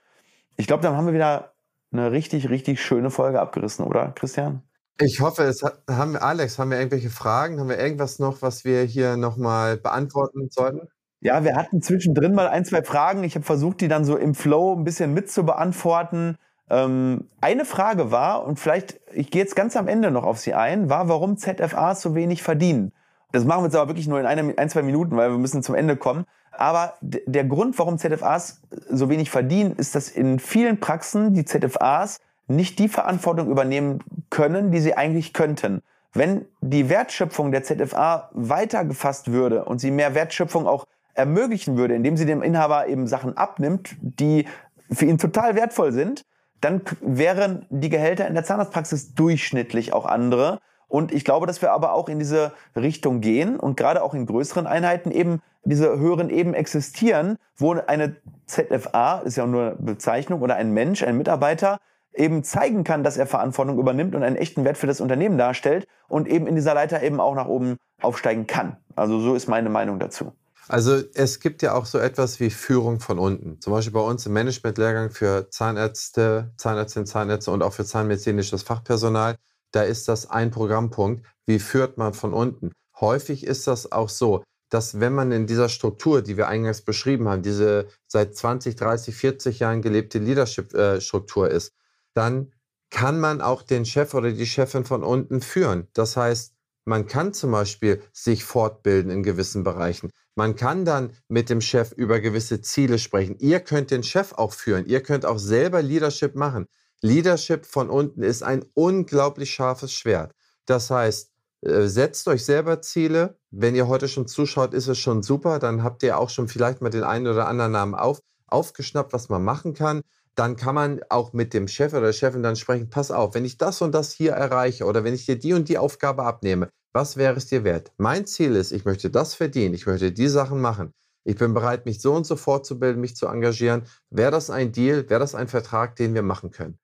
ich glaube, dann haben wir wieder eine richtig, richtig schöne Folge abgerissen, oder, Christian? Ich hoffe, es hat, haben Alex, haben wir irgendwelche Fragen? Haben wir irgendwas noch, was wir hier nochmal beantworten sollten? Ja, wir hatten zwischendrin mal ein, zwei Fragen. Ich habe versucht, die dann so im Flow ein bisschen mit zu beantworten. Ähm, eine Frage war, und vielleicht, ich gehe jetzt ganz am Ende noch auf sie ein, war, warum ZFAs so wenig verdienen. Das machen wir jetzt aber wirklich nur in eine, ein, zwei Minuten, weil wir müssen zum Ende kommen. Aber der Grund, warum ZFAs so wenig verdienen, ist, dass in vielen Praxen die ZFAs nicht die Verantwortung übernehmen können, die sie eigentlich könnten. Wenn die Wertschöpfung der ZFA weiter gefasst würde und sie mehr Wertschöpfung auch ermöglichen würde, indem sie dem Inhaber eben Sachen abnimmt, die für ihn total wertvoll sind, dann wären die Gehälter in der Zahnarztpraxis durchschnittlich auch andere. Und ich glaube, dass wir aber auch in diese Richtung gehen und gerade auch in größeren Einheiten eben diese höheren Ebenen existieren, wo eine ZFA, ist ja nur eine Bezeichnung, oder ein Mensch, ein Mitarbeiter, eben zeigen kann, dass er Verantwortung übernimmt und einen echten Wert für das Unternehmen darstellt und eben in dieser Leiter eben auch nach oben aufsteigen kann. Also so ist meine Meinung dazu. Also es gibt ja auch so etwas wie Führung von unten. Zum Beispiel bei uns im Managementlehrgang für Zahnärzte, Zahnärztinnen, Zahnärzte und auch für zahnmedizinisches Fachpersonal. Da ist das ein Programmpunkt. Wie führt man von unten? Häufig ist das auch so, dass wenn man in dieser Struktur, die wir eingangs beschrieben haben, diese seit 20, 30, 40 Jahren gelebte Leadership-Struktur ist, dann kann man auch den Chef oder die Chefin von unten führen. Das heißt, man kann zum Beispiel sich fortbilden in gewissen Bereichen. Man kann dann mit dem Chef über gewisse Ziele sprechen. Ihr könnt den Chef auch führen. Ihr könnt auch selber Leadership machen. Leadership von unten ist ein unglaublich scharfes Schwert. Das heißt, äh, setzt euch selber Ziele. Wenn ihr heute schon zuschaut, ist es schon super. Dann habt ihr auch schon vielleicht mal den einen oder anderen Namen auf, aufgeschnappt, was man machen kann. Dann kann man auch mit dem Chef oder der Chefin dann sprechen, pass auf, wenn ich das und das hier erreiche oder wenn ich dir die und die Aufgabe abnehme, was wäre es dir wert? Mein Ziel ist, ich möchte das verdienen, ich möchte die Sachen machen. Ich bin bereit, mich so und so fortzubilden, mich zu engagieren. Wäre das ein Deal? Wäre das ein Vertrag, den wir machen können?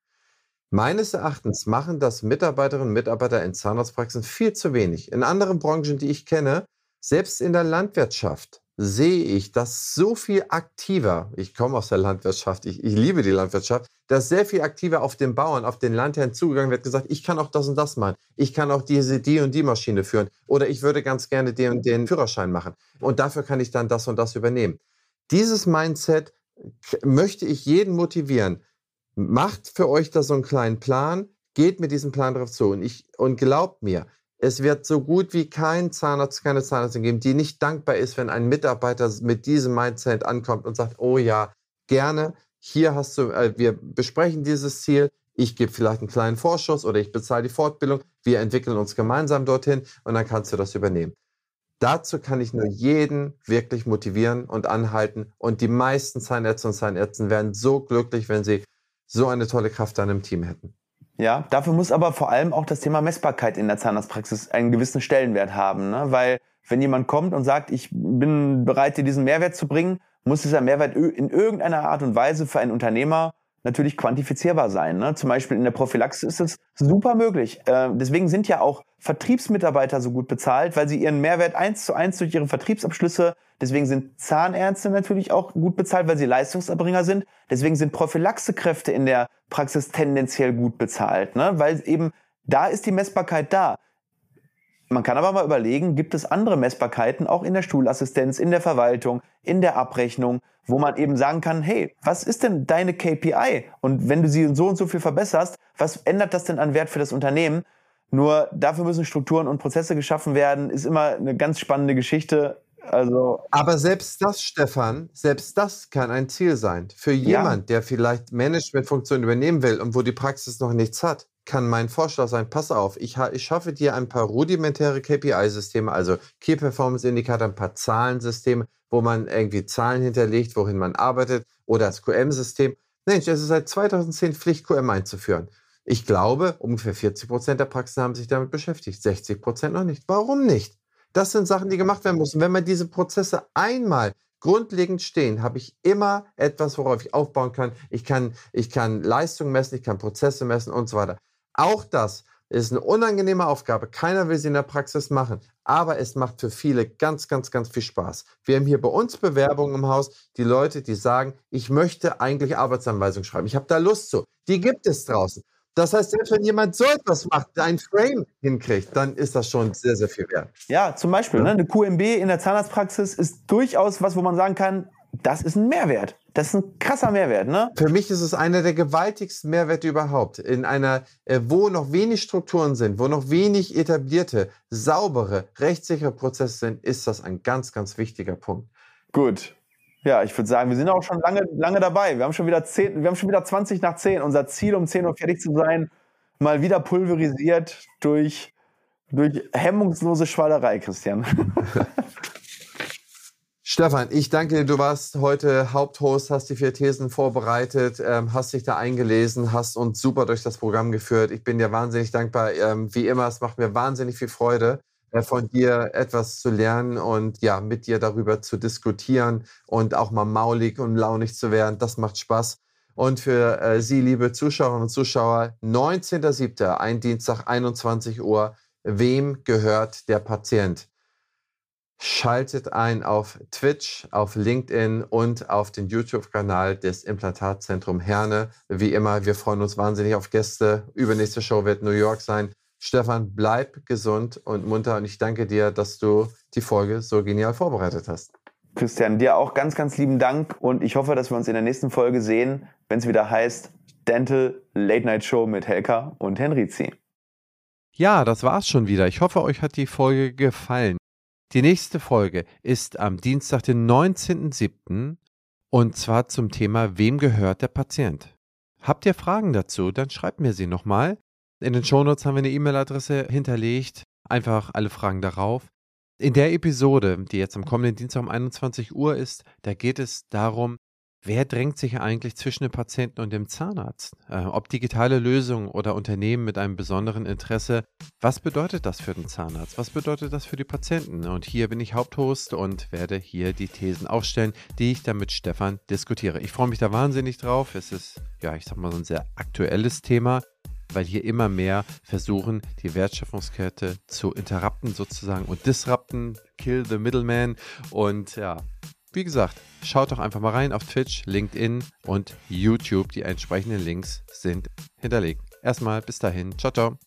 Meines Erachtens machen das Mitarbeiterinnen und Mitarbeiter in Zahnarztpraxen viel zu wenig. In anderen Branchen, die ich kenne, selbst in der Landwirtschaft, sehe ich, dass so viel aktiver, ich komme aus der Landwirtschaft, ich, ich, liebe die Landwirtschaft, dass sehr viel aktiver auf den Bauern, auf den Landherrn zugegangen wird, gesagt, ich kann auch das und das machen, ich kann auch diese, die und die Maschine führen. Oder ich würde ganz gerne den, den Führerschein machen. Und dafür kann ich dann das und das übernehmen. Dieses Mindset möchte ich jeden motivieren, macht für euch da so einen kleinen Plan, geht mit diesem Plan drauf zu. Und, ich, und glaubt mir, es wird so gut wie kein Zahnarzt, keine Zahnärztin geben, die nicht dankbar ist, wenn ein Mitarbeiter mit diesem Mindset ankommt und sagt, oh ja, gerne, hier hast du, äh, wir besprechen dieses Ziel, ich gebe vielleicht einen kleinen Vorschuss oder ich bezahle die Fortbildung, wir entwickeln uns gemeinsam dorthin und dann kannst du das übernehmen. Dazu kann ich nur jeden wirklich motivieren und anhalten. Und die meisten Zahnärzte und Zahnärzte werden so glücklich, wenn sie so eine tolle Kraft dann im Team hätten. Ja, dafür muss aber vor allem auch das Thema Messbarkeit in der Zahnarztpraxis einen gewissen Stellenwert haben, ne? weil wenn jemand kommt und sagt, ich bin bereit, dir diesen Mehrwert zu bringen, muss dieser Mehrwert in irgendeiner Art und Weise für einen Unternehmer natürlich quantifizierbar sein. Ne? Zum Beispiel in der Prophylaxe ist es super möglich. Äh, deswegen sind ja auch Vertriebsmitarbeiter so gut bezahlt, weil sie ihren Mehrwert eins zu eins durch ihre Vertriebsabschlüsse, deswegen sind Zahnärzte natürlich auch gut bezahlt, weil sie Leistungserbringer sind. Deswegen sind Prophylaxekräfte in der Praxis tendenziell gut bezahlt, ne? weil eben da ist die Messbarkeit da. Man kann aber mal überlegen, gibt es andere Messbarkeiten auch in der Stuhlassistenz, in der Verwaltung, in der Abrechnung, wo man eben sagen kann, hey, was ist denn deine KPI? Und wenn du sie so und so viel verbesserst, was ändert das denn an Wert für das Unternehmen? Nur dafür müssen Strukturen und Prozesse geschaffen werden, ist immer eine ganz spannende Geschichte. Also Aber selbst das, Stefan, selbst das kann ein Ziel sein. Für jemand, ja. der vielleicht Managementfunktionen übernehmen will und wo die Praxis noch nichts hat, kann mein Vorschlag sein, pass auf, ich, ich schaffe dir ein paar rudimentäre KPI-Systeme, also Key Performance Indicator, ein paar Zahlensysteme, wo man irgendwie Zahlen hinterlegt, wohin man arbeitet, oder das QM-System. Mensch, es ist seit 2010 Pflicht, QM einzuführen. Ich glaube, ungefähr 40 Prozent der Praxen haben sich damit beschäftigt, 60 Prozent noch nicht. Warum nicht? Das sind Sachen, die gemacht werden müssen. Wenn man diese Prozesse einmal grundlegend stehen, habe ich immer etwas, worauf ich aufbauen kann. Ich kann, ich kann Leistung messen, ich kann Prozesse messen und so weiter. Auch das ist eine unangenehme Aufgabe. Keiner will sie in der Praxis machen. Aber es macht für viele ganz, ganz, ganz viel Spaß. Wir haben hier bei uns Bewerbungen im Haus, die Leute, die sagen, ich möchte eigentlich Arbeitsanweisungen schreiben. Ich habe da Lust zu. Die gibt es draußen. Das heißt, selbst wenn jemand so etwas macht, ein Frame hinkriegt, dann ist das schon sehr, sehr viel wert. Ja, zum Beispiel, ja. Ne, eine QMB in der Zahnarztpraxis ist durchaus was, wo man sagen kann, das ist ein Mehrwert. Das ist ein krasser Mehrwert, ne? Für mich ist es einer der gewaltigsten Mehrwerte überhaupt. In einer, äh, wo noch wenig Strukturen sind, wo noch wenig etablierte, saubere, rechtssichere Prozesse sind, ist das ein ganz, ganz wichtiger Punkt. Gut. Ja, ich würde sagen, wir sind auch schon lange, lange dabei. Wir haben schon wieder 10, wir haben schon wieder 20 nach 10. Unser Ziel, um 10 Uhr fertig zu sein, mal wieder pulverisiert durch, durch hemmungslose Schwallerei, Christian. *laughs* Stefan, ich danke dir. Du warst heute Haupthost, hast die vier Thesen vorbereitet, ähm, hast dich da eingelesen, hast uns super durch das Programm geführt. Ich bin dir wahnsinnig dankbar. Ähm, wie immer, es macht mir wahnsinnig viel Freude, von dir etwas zu lernen und ja, mit dir darüber zu diskutieren und auch mal maulig und launig zu werden. Das macht Spaß. Und für äh, Sie, liebe Zuschauerinnen und Zuschauer, 19.07., ein Dienstag, 21 Uhr. Wem gehört der Patient? Schaltet ein auf Twitch, auf LinkedIn und auf den YouTube-Kanal des Implantatzentrum Herne. Wie immer, wir freuen uns wahnsinnig auf Gäste. Übernächste Show wird New York sein. Stefan, bleib gesund und munter und ich danke dir, dass du die Folge so genial vorbereitet hast. Christian, dir auch ganz, ganz lieben Dank und ich hoffe, dass wir uns in der nächsten Folge sehen, wenn es wieder heißt Dental Late Night Show mit Helka und Henrizi. Ja, das war's schon wieder. Ich hoffe, euch hat die Folge gefallen. Die nächste Folge ist am Dienstag, den 19.07. und zwar zum Thema Wem gehört der Patient? Habt ihr Fragen dazu? Dann schreibt mir sie nochmal. In den Shownotes haben wir eine E-Mail-Adresse hinterlegt. Einfach alle Fragen darauf. In der Episode, die jetzt am kommenden Dienstag um 21 Uhr ist, da geht es darum, Wer drängt sich eigentlich zwischen dem Patienten und dem Zahnarzt? Äh, ob digitale Lösungen oder Unternehmen mit einem besonderen Interesse, was bedeutet das für den Zahnarzt? Was bedeutet das für die Patienten? Und hier bin ich Haupthost und werde hier die Thesen aufstellen, die ich dann mit Stefan diskutiere. Ich freue mich da wahnsinnig drauf. Es ist, ja, ich sag mal, so ein sehr aktuelles Thema weil hier immer mehr versuchen, die Wertschöpfungskette zu interrupten sozusagen und disrupten, kill the middleman und ja, wie gesagt, schaut doch einfach mal rein auf Twitch, LinkedIn und YouTube. Die entsprechenden Links sind hinterlegt. Erstmal bis dahin. Ciao, ciao.